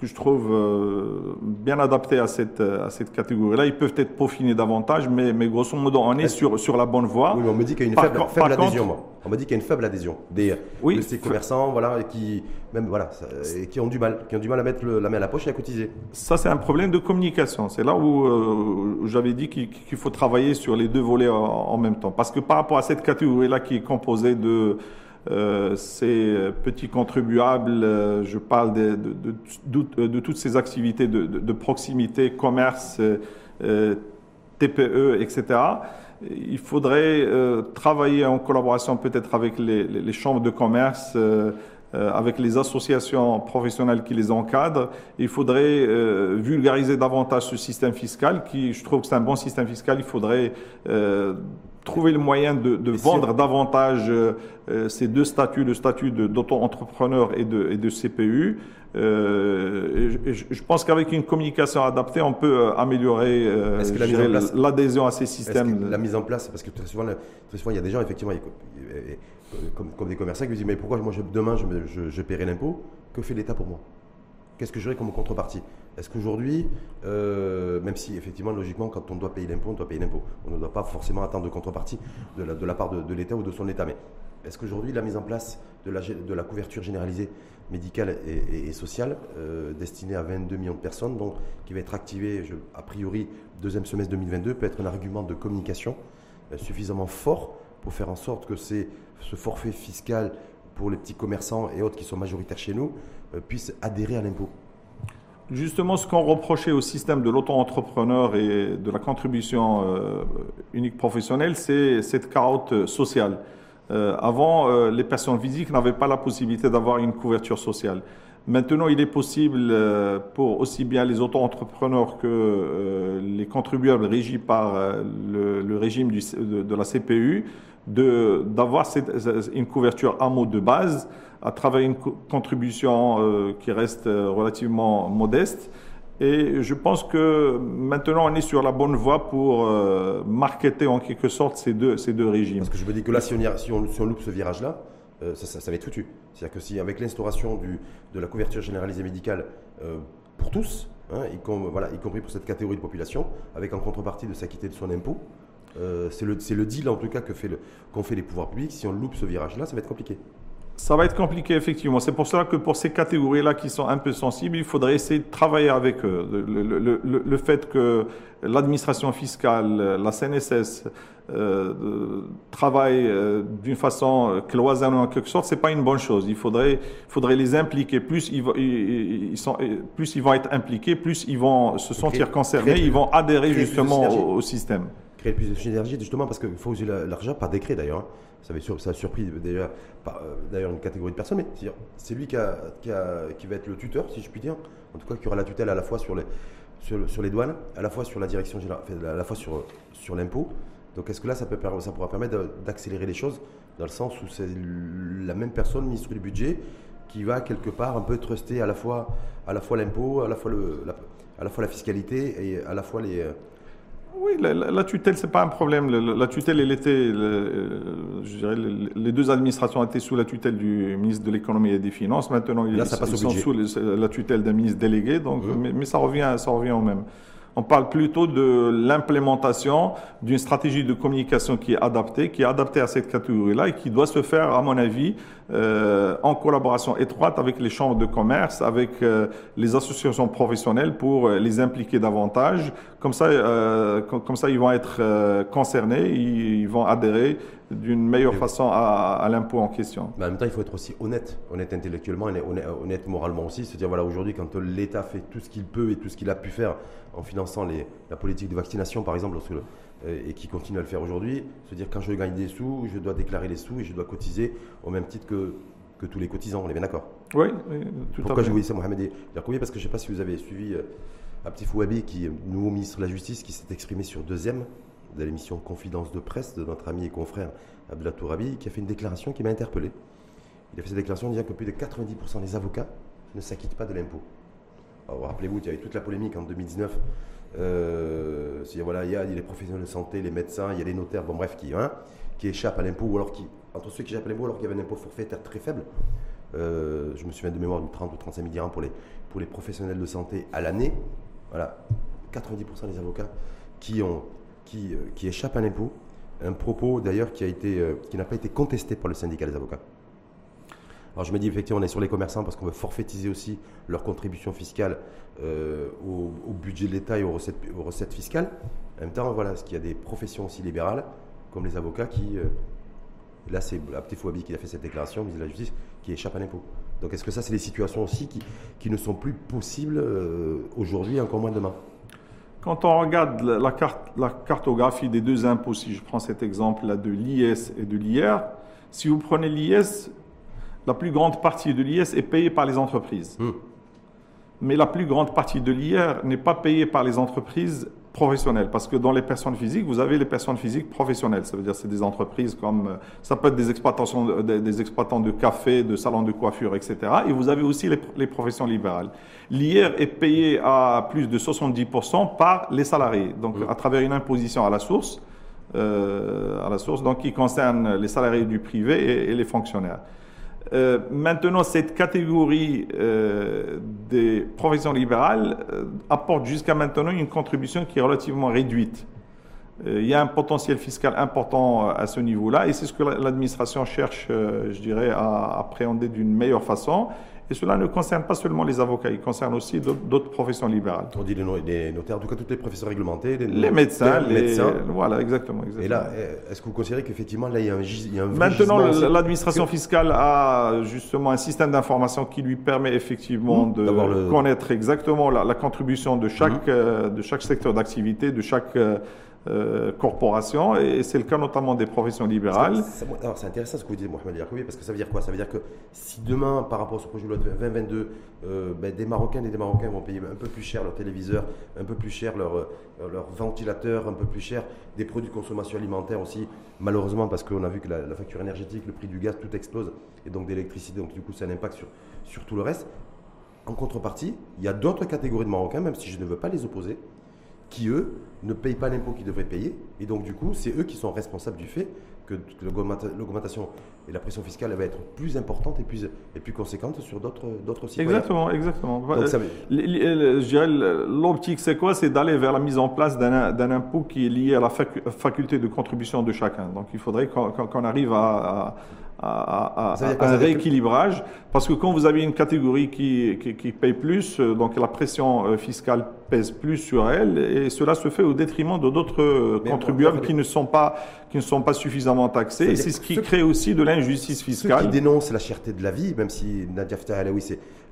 que je trouve euh, bien adaptés à cette, à cette catégorie-là. Ils peuvent être peaufinés davantage, mais, mais grosso modo, on est sur, sur la bonne voie. Oui, mais on me dit qu'il y a une faible, faible adhésion. On me dit qu'il y a une faible adhésion des, de ces commerçants, voilà, qui même voilà, et qui ont du mal, qui ont du mal à mettre la main à la poche et à cotiser. Ça, c'est un problème de communication. C'est là où euh, j'avais dit qu'il faut travailler sur les deux volets en, en, même temps, parce que par rapport à cette catégorie-là qui est composée de euh, ces petits contribuables, euh, je parle de, toutes ces activités de, proximité, commerce, euh, TPE, etc. Il faudrait travailler en collaboration peut-être avec les, chambres de commerce avec les associations professionnelles qui les encadrent. Il faudrait vulgariser davantage ce système fiscal, qui, je trouve que c'est un bon système fiscal. Il faudrait euh, trouver le moyen de, de vendre davantage ces deux statuts, le statut d'auto-entrepreneur et de, et de CPU. Euh, je pense qu'avec une communication adaptée, on peut améliorer euh, l'adhésion à ces systèmes. La mise en place, parce que très souvent, très souvent, il y a des gens, effectivement, comme, comme, des commerçants qui disent Mais pourquoi moi, je, demain, je, je, paierai l'impôt? Que fait l'État pour moi? Qu'est-ce que j'aurai comme contrepartie? Est-ce qu'aujourd'hui, euh, même si effectivement, logiquement, quand on doit payer l'impôt, on doit payer l'impôt. On ne doit pas forcément attendre de contrepartie de la, part de, l'État ou de son État. Mais est-ce qu'aujourd'hui, la mise en place de la, couverture généralisée médicale et, sociale, euh, destinée à 22 millions de personnes, donc qui va être activée, a priori, deuxième semestre 2022, peut être un argument de communication euh, suffisamment fort pour faire en sorte que ce forfait fiscal pour les petits commerçants et autres qui sont majoritaires chez nous euh, puissent adhérer à l'impôt? Justement, ce qu'on reprochait au système de l'auto-entrepreneur et de la contribution euh, unique professionnelle, c'est cette carotte sociale. Euh, avant, les personnes physiques n'avaient pas la possibilité d'avoir une couverture sociale. Maintenant, il est possible pour aussi bien les auto-entrepreneurs que les contribuables régis par le, régime de, la CPU d'avoir une couverture AMO de base à travers une contribution euh, qui reste euh, relativement modeste. Et je pense que maintenant, on est sur la bonne voie pour euh, marketer en quelque sorte ces deux, ces deux régimes. Parce que je me dis que là, si on, si on, loupe ce virage-là, ça, ça, va être foutu. C'est-à-dire que si, avec l'instauration de la couverture généralisée médicale pour tous, hein, y, compris pour cette catégorie de population, avec en contrepartie de s'acquitter de son impôt, euh, c'est le, deal en tout cas qu'ont fait les pouvoirs publics. Si on loupe ce virage-là, ça va être compliqué. Ça va être compliqué, effectivement. C'est pour cela que pour ces catégories-là qui sont un peu sensibles, il faudrait essayer de travailler avec eux. Le, le, fait que l'administration fiscale, la CNSS, euh, travaille euh, d'une façon cloisonnée en quelque sorte, c'est pas une bonne chose. Il faudrait, faudrait les impliquer. Plus ils, ils, sont, plus ils vont être impliqués, plus ils vont se sentir concernés, ils vont adhérer justement au système créer plus de synergie, justement parce qu'il faut user l'argent par décret d'ailleurs. Ça, ça a surpris euh, d'ailleurs une catégorie de personnes, mais c'est lui qui, a, va être le tuteur, si je puis dire, en tout cas qui aura la tutelle à la fois sur les, douanes, à la fois sur la direction générale, à la fois sur, l'impôt. Donc est-ce que là, ça, peut, ça pourra permettre d'accélérer les choses dans le sens où c'est la même personne, ministre du budget, qui va quelque part un peu truster à la fois à la fois l'impôt, à la fois la fois la fiscalité et à la fois les, oui, la, la tutelle, c'est pas un problème. La, tutelle, elle était, je dirais, les deux administrations étaient sous la tutelle du ministre de l'économie et des finances. Maintenant, ils, sont sous la tutelle d'un ministre délégué, donc, mmh. mais, mais, ça revient, ça revient au même. On parle plutôt de l'implémentation d'une stratégie de communication qui est adaptée, qui est adaptée à cette catégorie-là et qui doit se faire, à mon avis, euh, en collaboration étroite avec les chambres de commerce, avec euh, les associations professionnelles pour euh, les impliquer davantage. Comme ça, comme, ça, ils vont être concernés, ils, vont adhérer d'une meilleure façon à, l'impôt en question. Mais en même temps, il faut être aussi honnête, honnête intellectuellement, et honnête, moralement aussi. Se dire, voilà, aujourd'hui, quand l'État fait tout ce qu'il peut et tout ce qu'il a pu faire en finançant les, la politique de vaccination, par exemple, euh, et qui continue à le faire aujourd'hui, se dire quand je gagne des sous, je dois déclarer les sous et je dois cotiser au même titre que, que tous les cotisants. On est bien d'accord Oui, tout Pourquoi je vous dis ça, Mohamed Yacoubi Parce que je ne sais pas si vous avez suivi euh, Abtif Ouabi, qui est nouveau ministre de la Justice, qui s'est exprimé sur deuxième de l'émission Confidence de presse de notre ami et confrère Abdullah Tourabi, qui a fait une déclaration qui m'a interpellé. Il a fait cette déclaration disant que plus de 90% des avocats ne s'acquittent pas de l'impôt. Rappelez-vous, il y avait toute la polémique en 2019. Euh, il y a les professionnels de santé, les médecins, il y a les notaires, bon bref, qui, hein, échappent à l'impôt, ou alors qui, entre ceux qui échappent à l'impôt, alors qu'il y avait un impôt forfaitaire très faible. Euh, je me souviens de mémoire de 30 ou 35 000 dirhams pour les, professionnels de santé à l'année. Voilà, 90% des avocats euh, qui échappent à l'impôt. Un propos d'ailleurs qui n'a pas été contesté par le syndicat des avocats. Alors je me dis effectivement on est sur les commerçants parce qu'on veut forfaitiser aussi leur contribution fiscale euh, au, budget de l'État et aux recettes, fiscales. En même temps, voilà, ce qu'il y a des professions aussi libérales, comme les avocats qui, euh, là c'est Abtefouabi qui a fait cette déclaration, ministre de la Justice, qui échappent à l'impôt. Donc est-ce que ça c'est des situations aussi qui, ne sont plus possibles euh, aujourd'hui, encore moins demain? Quand on regarde la, la, cartographie des deux impôts, si je prends cet exemple-là de l'IS et de l'IR, si vous prenez l'IS, la plus grande partie de l'IS est payée par les entreprises. Hmm. Mais la plus grande partie de l'IR n'est pas payée par les entreprises professionnelles. Parce que dans les personnes physiques, vous avez les personnes physiques professionnelles. Ça veut dire c'est des entreprises comme, ça peut être des, exploitations, des, exploitants de café, de salons de coiffure, etc. Et vous avez aussi les, professions libérales. L'IR est payé à plus de 70% par les salariés. Donc, hmm. à travers une imposition à la source, euh, à la source, donc qui concerne les salariés du privé et les fonctionnaires. Euh, maintenant, cette catégorie euh, des professions libérales euh, apporte jusqu'à maintenant une contribution qui est relativement réduite. il y a un potentiel fiscal important à ce niveau-là et c'est ce que l'administration cherche, je dirais, à appréhender d'une meilleure façon. Et cela ne concerne pas seulement les avocats, il concerne aussi d'autres professions libérales. On dit les notaires, en tout cas toutes les professeurs réglementés. Les, médecins, les médecins. Voilà, exactement, Et là, est-ce que vous considérez qu'effectivement, là, il y a un, il y a un Maintenant, l'administration fiscale a justement un système d'information qui lui permet effectivement mmh, de connaître exactement la, contribution de chaque, mmh. euh, de chaque secteur d'activité, de chaque... Euh, euh, corporations, et c'est le cas notamment des professions libérales. C'est intéressant ce que vous dites, Mohamed Yacoubi, parce que ça veut dire quoi? Ça veut dire que si demain, par rapport au projet de loi 2022, euh, ben, des Marocains et des Marocains vont payer un peu plus cher leur téléviseur, un peu plus cher leur, euh, leur ventilateur, un peu plus cher des produits de consommation alimentaire aussi, malheureusement parce qu'on a vu que la, facture énergétique, le prix du gaz, tout explose, et donc d'électricité, donc du coup ça a un impact sur, sur tout le reste. En contrepartie, il y a d'autres catégories de Marocains, même si je ne veux pas les opposer, qui, eux, ne payent pas l'impôt qu'ils devraient payer. Et donc, du coup, c'est eux qui sont responsables du fait que l'augmentation et la pression fiscale va être plus importante et plus, et plus conséquente sur d'autres citoyens. Exactement, exactement. Donc, ça Je dirais, l'optique, c'est quoi? C'est d'aller vers la mise en place d'un impôt qui est lié à la faculté de contribution de chacun. Donc, il faudrait qu'on arrive à à, un rééquilibrage. Parce que quand vous avez une catégorie qui, qui, paye plus, euh, donc la pression euh, fiscale pèse plus sur elle, et cela se fait au détriment de d'autres euh, contribuables qui ne sont pas qui ne sont pas suffisamment taxés. Et c'est ce qui crée aussi de l'injustice fiscale. Ceux qui dénoncent la cherté de la vie, même si Nadia Fatah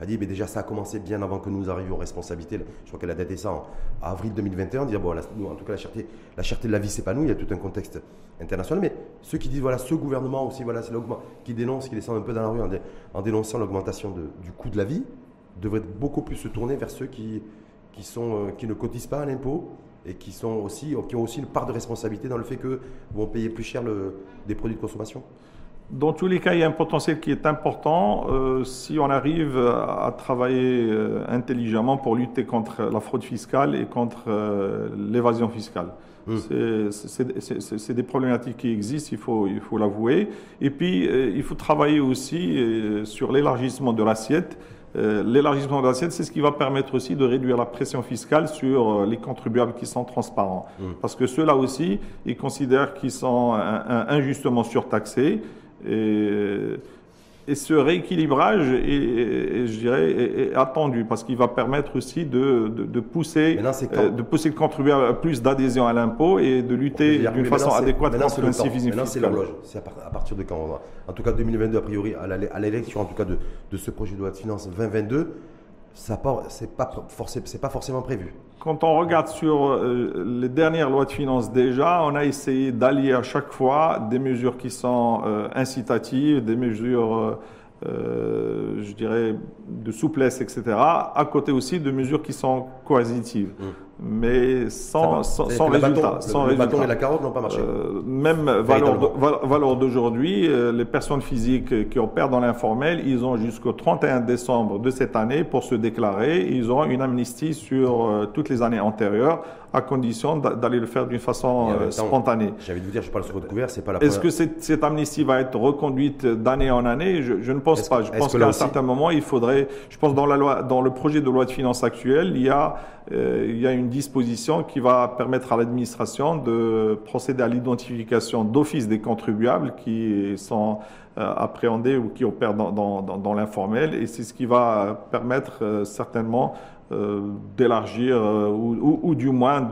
a dit, mais déjà ça a commencé bien avant que nous arrivions aux responsabilités. Je crois qu'elle a daté ça en avril 2021, dire bon, nous, en tout cas la cherté, la cherté de la vie, nous. Il y a tout un contexte international. Mais ceux qui disent voilà, ce gouvernement aussi, qui dénonce, qui descend un peu dans la rue en, dénonçant l'augmentation du coût de la vie, devrait beaucoup plus se tourner vers ceux euh, qui ne cotisent pas à l'impôt et qui, ont aussi une part de responsabilité dans le fait que vont payer plus cher des produits de consommation dans tous les cas, il y a un potentiel qui est important euh, si on arrive à travailler euh, intelligemment pour lutter contre la fraude fiscale et contre l'évasion fiscale. Hmm. C'est des problématiques qui existent, il faut il faut l'avouer. Et puis, euh, il faut travailler aussi euh, sur l'élargissement de l'assiette. Euh, l'élargissement de l'assiette, c'est ce qui va permettre aussi de réduire la pression fiscale sur les contribuables qui sont transparents. Hmm. Parce que ceux-là aussi, ils considèrent qu'ils sont injustement surtaxés. Et, et ce rééquilibrage, est, je dirais, est, attendu parce qu'il va permettre aussi de, de, pousser, euh, de pousser le contribuable à plus d'adhésion à l'impôt et de lutter d'une façon adéquate contre l'incivisme fiscal. c'est l'horloge. C'est à, partir de quand En tout cas, 2022, a priori, à l'élection, en tout cas, de, de ce projet de loi de finances 2022, ce n'est pas, pas forcément prévu. Quand on regarde sur euh, les dernières lois de finances déjà, on a essayé d'allier à chaque fois des mesures qui sont euh, incitatives, des mesures, euh, je dirais, de souplesse, etc., à côté aussi de mesures qui sont coercitives. Mmh mais sans, sans, sans résultat. le, bâton et la carotte n'ont pas marché. Euh, même valeur d'aujourd'hui, euh, les personnes physiques qui opèrent dans l'informel, ils ont jusqu'au 31 décembre de cette année pour se déclarer. Ils auront une amnistie sur euh, toutes les années antérieures à condition d'aller le faire d'une façon spontanée. J'avais de vous dire, je parle sur votre couvert, c'est pas la Est-ce que cette, cette, amnistie va être reconduite d'année en année? Je, je, ne pense pas. Je pense qu'à un certain moment, il faudrait, je pense dans la loi, dans le projet de loi de finances actuel, il y a euh, il y a une disposition qui va permettre à l'administration de procéder à l'identification d'office des contribuables qui sont euh, appréhendés ou qui opèrent dans, dans, dans, l'informel. Et c'est ce qui va permettre euh, certainement d'élargir ou, ou, du moins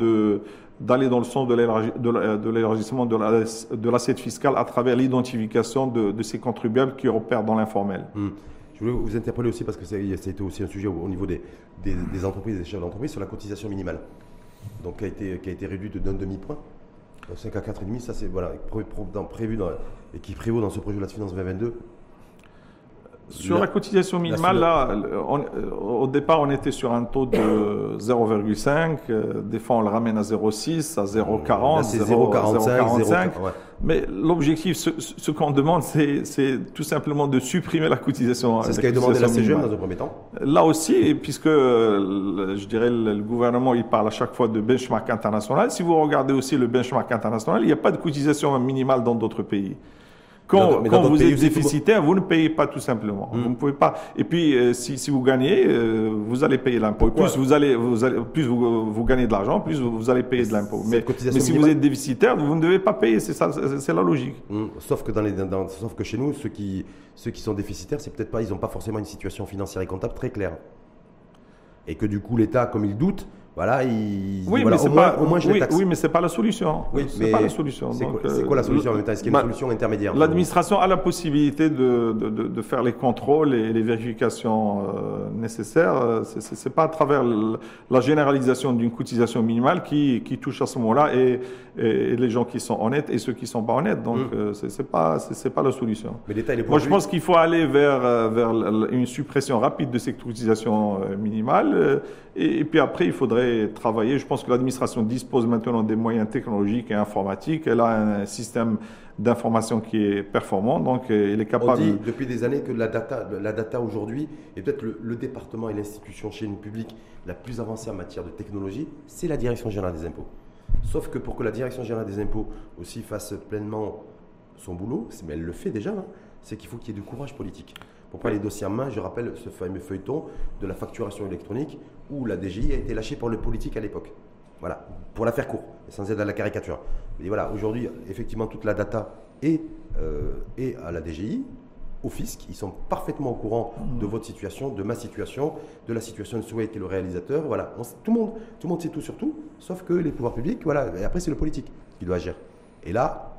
d'aller dans le sens de l'élargissement de l'assiette fiscale à travers l'identification de, ces contribuables qui opèrent dans l'informel. Hmm. Je voulais vous interpeller aussi parce que été aussi un sujet au, niveau des, entreprises des chefs d'entreprise sur la cotisation minimale, donc qui a été, réduite d'un demi-point. 5 à 4,5, ça c'est prévu dans, et qui prévaut dans ce projet de loi de finances 2022 Sur la, cotisation minimale, là, au départ, on était sur un taux de 0,5. des fois, on le ramène à 0,6, à 0,40, 0,45. Mais l'objectif, ce, qu'on demande, c'est tout simplement de supprimer la cotisation. C'est ce qu'a demandé la CGM dans un premier temps Là aussi, puisque je dirais le gouvernement, il parle à chaque fois de benchmark international. Si vous regardez aussi le benchmark international, il n'y a pas de cotisation minimale dans d'autres pays. Quand, vous êtes déficitaire, vous ne payez pas tout simplement. Hmm. Vous ne pouvez pas. Et puis, euh, si, si, vous gagnez, euh, vous allez payer l'impôt. Plus vous allez, vous allez, plus vous, vous gagnez de l'argent, plus vous, allez payer de l'impôt. Mais, mais, si vous êtes déficitaire, vous ne devez pas payer. C'est ça, c'est la logique. Hmm. Sauf que dans les, dans, sauf que chez nous, ceux qui, ceux qui sont déficitaires, c'est peut-être pas, ils n'ont pas forcément une situation financière et comptable très claire. Et que du coup, l'État, comme il doute, voilà, il, oui, mais pas, au moins je oui, oui, mais c'est pas la solution. Oui, c'est pas la solution. C'est quoi, quoi, la euh, solution Est-ce qu'il y a une solution intermédiaire L'administration a la possibilité de, de, de, faire les contrôles et les vérifications euh, nécessaires. C'est pas à travers la généralisation d'une cotisation minimale qui, qui touche à ce moment-là et, et, les gens qui sont honnêtes et ceux qui sont pas honnêtes. Donc mmh. euh, c'est pas c'est pas la solution. Mais l'État Moi, je pense qu'il faut aller vers vers une suppression rapide de cette cotisation minimale et puis après il faudrait travailler. Je pense que l'administration dispose maintenant des moyens technologiques et informatiques. Elle a un système d'information qui est performant, donc elle est capable. On dit depuis des années que la data, la data aujourd'hui est peut-être le, département et l'institution chez nous publique la plus avancée en matière de technologie, c'est la direction générale des impôts. Sauf que pour que la direction générale des impôts aussi fasse pleinement son boulot, mais elle le fait déjà, hein, c'est qu'il faut qu'il y ait du courage politique. Pour pas les dossiers en main, je rappelle ce fameux feuilleton de la facturation électronique où la DGI a été lâchée pour le politique à l'époque. Voilà, pour la faire court, sans être à la caricature. Mais voilà, aujourd'hui, effectivement, toute la data est, euh, est à la DGI, au fisc. Ils sont parfaitement au courant de votre situation, de ma situation, de la situation de Souhait qui est le réalisateur. Voilà, tout, le monde, tout le monde sait tout sur tout, sauf que les pouvoirs publics, voilà, et après c'est le politique qui doit agir. Et là,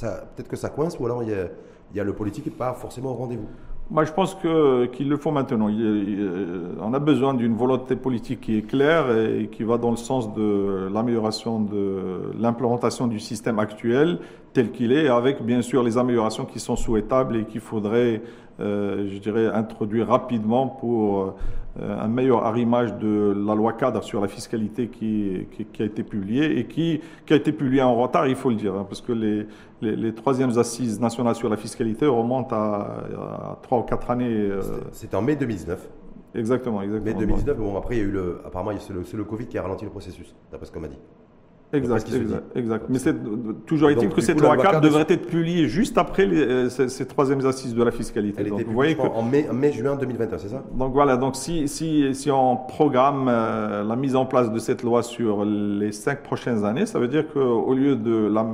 peut-être que ça coince, ou alors il y a, y a le politique qui n'est pas forcément au rendez-vous. Moi, je pense qu'il le faut maintenant. on a besoin d'une volonté politique qui est claire et qui va dans le sens de l'amélioration de l'implémentation du système actuel tel qu'il est, avec bien sûr les améliorations qui sont souhaitables et qu'il faudrait, euh, je dirais, introduire rapidement pour euh, un meilleur arrimage de la loi cadre sur la fiscalité qui, qui, a été publiée et qui, qui, a été publiée en retard, il faut le dire, hein, parce que les, les, troisièmes assises nationales sur la fiscalité remontent à, trois ou quatre années. Euh, C'était en mai 2019. Exactement, exactement. Mai 2019, bon, après, il y a eu le, apparemment, c'est le, le, Covid qui a ralenti le processus, d'après ce qu'on m'a dit. Exact, exact, Mais c'est toujours est-il que cette loi cadre devrait être publiée juste après euh, ces, troisièmes assises de la fiscalité. Elle donc, vous voyez que, en mai, mai, juin 2021, c'est ça? Donc voilà, donc si, si, si on programme euh, la mise en place de cette loi sur les cinq prochaines années, ça veut dire qu'au lieu de la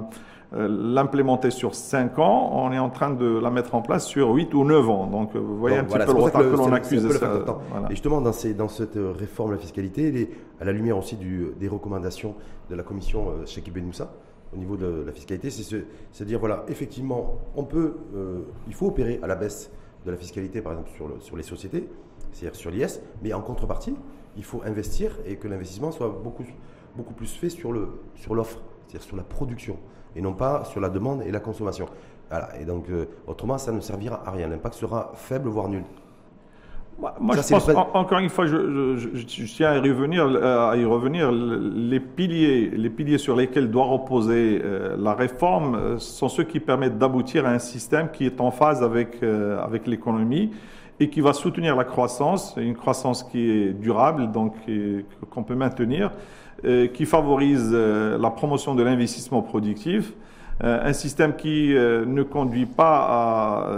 l'implémenter sur 5 ans, on est en train de la mettre en place sur 8 ou 9 ans. Donc vous voyez un petit peu le retard que, l'on accuse. Et justement, dans, ces, dans, cette réforme de la fiscalité, à la lumière aussi du, des recommandations de la commission euh, Cheikh Ben Moussa, au niveau de la fiscalité, c'est dire, voilà, effectivement, on peut, euh, il faut opérer à la baisse de la fiscalité, par exemple, sur, le, sur les sociétés, c'est-à-dire sur l'IS, mais en contrepartie, il faut investir et que l'investissement soit beaucoup, beaucoup plus fait sur l'offre, sur c'est-à-dire sur la production et non pas sur la demande et la consommation. Et donc, euh, autrement, ça ne servira à rien. L'impact sera faible, voire nul. Moi, je pense, encore une fois, je, tiens à y revenir, euh, à y revenir. Les piliers, les piliers sur lesquels doit reposer euh, la réforme sont ceux qui permettent d'aboutir à un système qui est en phase avec, avec l'économie et qui va soutenir la croissance, une croissance qui est durable, donc qu'on peut maintenir, qui favorise euh, la promotion de l'investissement productif, euh, un système qui ne conduit pas à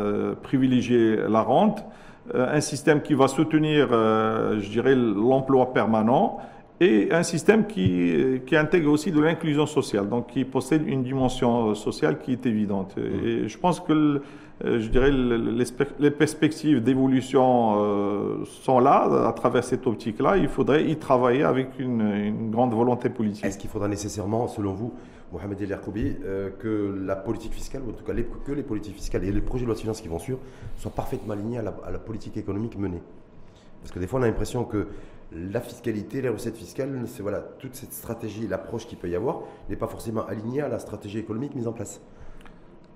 privilégier la rente, un système qui va soutenir, je dirais, l'emploi permanent et un système qui, qui intègre aussi de l'inclusion sociale, donc qui possède une dimension sociale qui est évidente. Et je pense que euh, je dirais, les, perspectives d'évolution euh, sont là, à travers cette optique-là. Il faudrait y travailler avec une, grande volonté politique. Est-ce qu'il faudra nécessairement, selon vous, Mohamed El Yarkoubi, euh, que la politique fiscale, ou en tout cas que les politiques fiscales et les projets de loi de finances qui vont sur, soient parfaitement alignés à la, à la politique économique menée? Parce que des fois, on a l'impression que la fiscalité, les recettes fiscales, c'est voilà, toute cette stratégie, l'approche qu'il peut y avoir, n'est pas forcément alignée à la stratégie économique mise en place.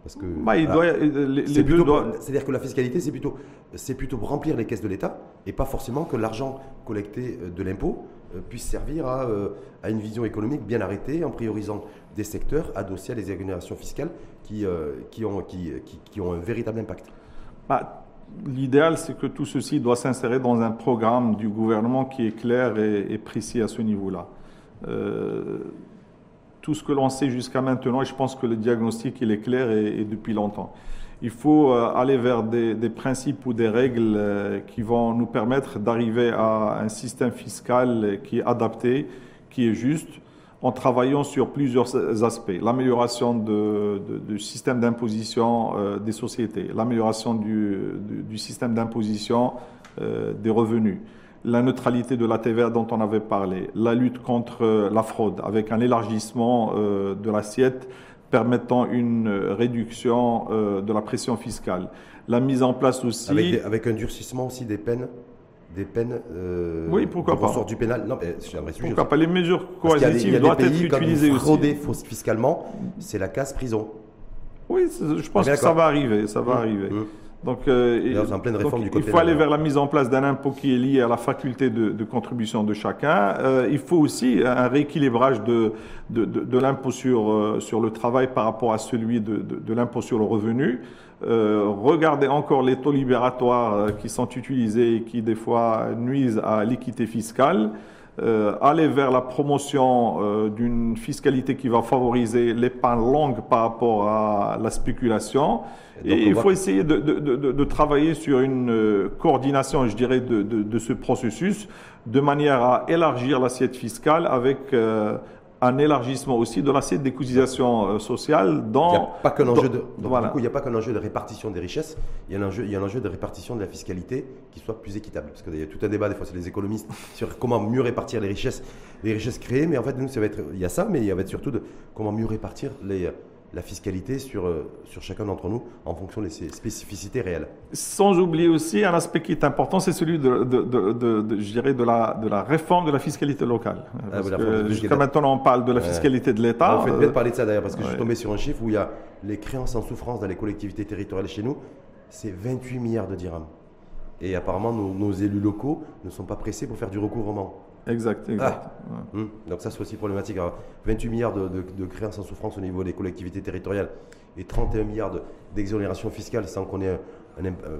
Parce que bah, il doit, les, c'est deux doivent... C'est-à-dire que la fiscalité, c'est plutôt, c'est plutôt remplir les caisses de l'État et pas forcément que l'argent collecté de l'impôt puisse servir à, à, une vision économique bien arrêtée en priorisant des secteurs adossés à des exonérations fiscales qui, qui, ont, qui, qui, qui, ont un véritable impact. Bah, L'idéal, c'est que tout ceci doit s'insérer dans un programme du gouvernement qui est clair et, précis à ce niveau-là. Euh, tout ce que l'on sait jusqu'à maintenant, et je pense que le diagnostic il est clair et, depuis longtemps. Il faut euh, aller vers des, principes ou des règles euh, qui vont nous permettre d'arriver à un système fiscal qui est adapté, qui est juste, en travaillant sur plusieurs aspects. L'amélioration du système d'imposition euh, des sociétés, l'amélioration du, système d'imposition des revenus, la neutralité de la TVA dont on avait parlé, la lutte contre euh, la fraude avec un élargissement de l'assiette permettant une réduction de la pression fiscale. La mise en place aussi... Avec, avec un durcissement aussi des peines des peines euh, oui, pourquoi pas. ressort du pénal. Non, mais un sujet. Pourquoi pas Les mesures coercitives doivent être utilisées aussi. Frauder fiscalement, c'est la casse prison. Oui, je pense que ça va arriver. Ça va mmh. arriver. Mmh. Donc, euh, en pleine réforme du code il faut aller vers la mise en place d'un impôt qui est lié à la faculté de, contribution de chacun. Euh, il faut aussi un rééquilibrage de, de, de l'impôt sur, euh, sur le travail par rapport à celui de, l'impôt sur le revenu. Regardez encore les taux libératoires qui sont utilisés et qui des fois nuisent à l'équité fiscale. Euh, aller vers la promotion euh, d'une fiscalité qui va favoriser l'épargne longue par rapport à la spéculation. Et, il faut essayer de, de, de, de, travailler sur une euh, coordination, je dirais, de, ce processus, de manière à élargir l'assiette fiscale avec euh, un élargissement aussi de l'assiette des cotisations euh, sociales dans. Il n'y a pas qu'un enjeu, de, il a pas qu'un enjeu de répartition des richesses, il y, a un enjeu, il y a un enjeu de répartition de la fiscalité qui soit plus équitable. Parce qu'il y a tout un débat, des fois, c'est les économistes sur comment mieux répartir les richesses, les richesses créées, mais en fait, nous, ça va être, il y a ça, mais il va être surtout de comment mieux répartir les, la fiscalité sur, euh, sur chacun d'entre nous en fonction des spécificités réelles. Sans oublier aussi un aspect qui est important, c'est celui de, de, de, je dirais de, la, de la réforme de la fiscalité locale. Ah, jusqu'à maintenant, on parle de la fiscalité de l'État. vous faites bien de parler de ça d'ailleurs, parce que je suis tombé sur un chiffre où il y a les créances en souffrance dans les collectivités territoriales chez nous, c'est 28 milliards de dirhams. Et apparemment, nos, nos élus locaux ne sont pas pressés pour faire du recouvrement. Exact, exact. Ah. Hum. Donc ça, c'est aussi problématique. 28 milliards de, de, créances en souffrance au niveau des collectivités territoriales et 31 milliards d'exonération fiscale sans qu'on ait un, euh,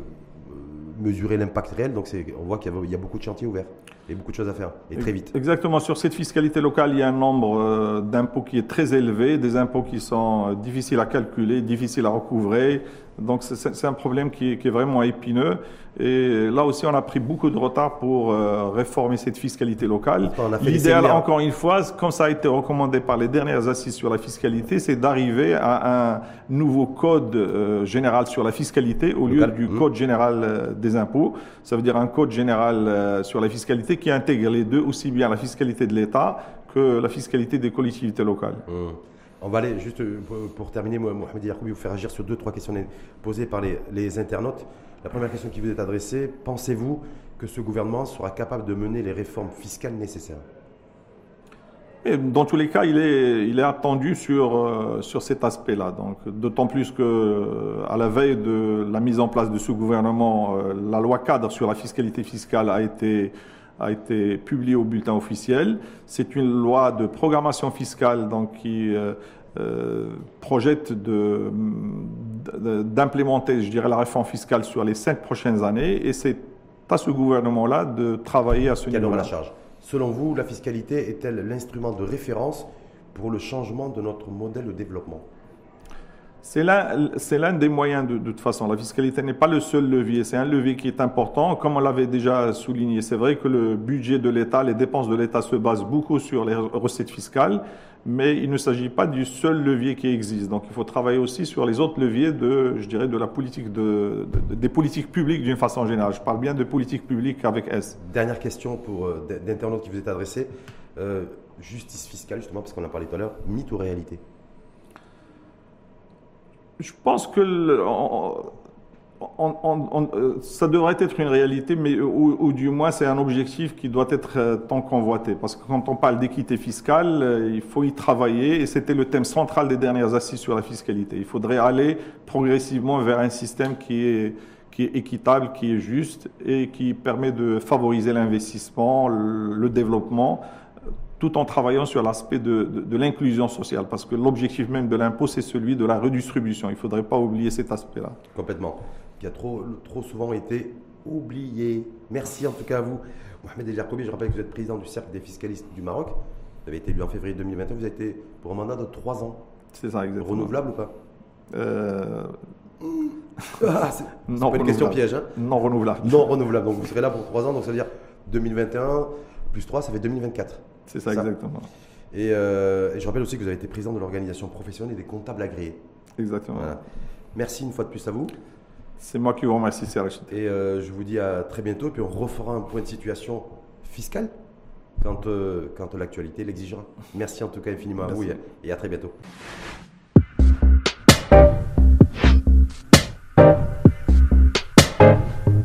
mesuré l'impact réel. Donc on voit qu'il y, a beaucoup de chantiers ouverts et beaucoup de choses à faire, et très vite. Exactement. Sur cette fiscalité locale, il y a un nombre euh, d'impôts qui est très élevé, des impôts qui sont euh, difficiles à calculer, difficiles à recouvrer. Donc c'est un problème qui est, vraiment épineux. Et là aussi, on a pris beaucoup de retard pour euh, réformer cette fiscalité locale. L'idéal, encore une fois, comme ça a été recommandé par les dernières assises sur la fiscalité, c'est d'arriver à un nouveau code général sur la fiscalité au lieu du mmh. code général des impôts. Ça veut dire un code général sur la fiscalité qui intègre les deux, aussi bien la fiscalité de l'État que la fiscalité des collectivités locales. Mmh. On va aller juste euh, pour, terminer, Mohamed Yacoubi, vous faire agir sur deux, trois questions posées par les, internautes. La première question qui vous est adressée, pensez-vous que ce gouvernement sera capable de mener les réformes fiscales nécessaires? Dans tous les cas, il est, il est attendu sur, euh, sur cet aspect-là. Donc, d'autant plus que, euh, à la veille de la mise en place de ce gouvernement, la loi cadre sur la fiscalité fiscale a été a été publié au bulletin officiel. C'est une loi de programmation fiscale donc, qui euh, euh projette d'implémenter, je dirais, la réforme fiscale sur les cinq prochaines années. Et c'est à ce gouvernement-là de travailler à ce niveau-là. la charge? Selon vous, la fiscalité est-elle l'instrument de référence pour le changement de notre modèle de développement? C'est l'un des moyens de, toute façon. La fiscalité n'est pas le seul levier, c'est un levier qui est important. Comme on l'avait déjà souligné, c'est vrai que le budget de l'État, les dépenses de l'État se basent beaucoup sur les recettes fiscales, mais il ne s'agit pas du seul levier qui existe. Donc il faut travailler aussi sur les autres leviers de, la politique de, des politiques publiques d'une façon générale. Je parle bien de politique publique avec S. Dernière question pour euh, d'internaute qui vous est adressée. Euh, justice fiscale, justement, parce qu'on a parlé tout à l'heure, mythe ou réalité? Je pense que euh, ça devrait être une réalité, mais ou, du moins c'est un objectif qui doit être euh, tant convoité. Parce que quand on parle d'équité fiscale, euh, il faut y travailler et c'était le thème central des dernières assises sur la fiscalité. Il faudrait aller progressivement vers un système qui est, qui est équitable, qui est juste et qui permet de favoriser l'investissement, le développement tout en travaillant sur l'aspect de, de, l'inclusion sociale, parce que l'objectif même de l'impôt, c'est celui de la redistribution. Il ne faudrait pas oublier cet aspect-là. Complètement, qui a trop, trop souvent été oublié. Merci en tout cas à vous. Mohamed El je rappelle que vous êtes président du Cercle des fiscalistes du Maroc. Vous avez été élu en février 2021, vous avez été pour un mandat de 3 ans. C'est ça, exactement. Renouvelable ou pas? Euh... ah, c'est pas une question piège. Hein non renouvelable. Non renouvelable. Donc vous serez là pour 3 ans, donc ça veut dire 2021 plus 3, ça fait 2024. C'est ça, exactement. Euh, et, je rappelle aussi que vous avez été président de l'organisation professionnelle des comptables agréés. Exactement. Merci une fois de plus à vous. C'est moi qui vous remercie, Serge. Et euh, je vous dis à très bientôt, puis on refera un point de situation fiscal quand, euh, quand l'actualité l'exigera. Merci en tout cas infiniment à vous et à très bientôt.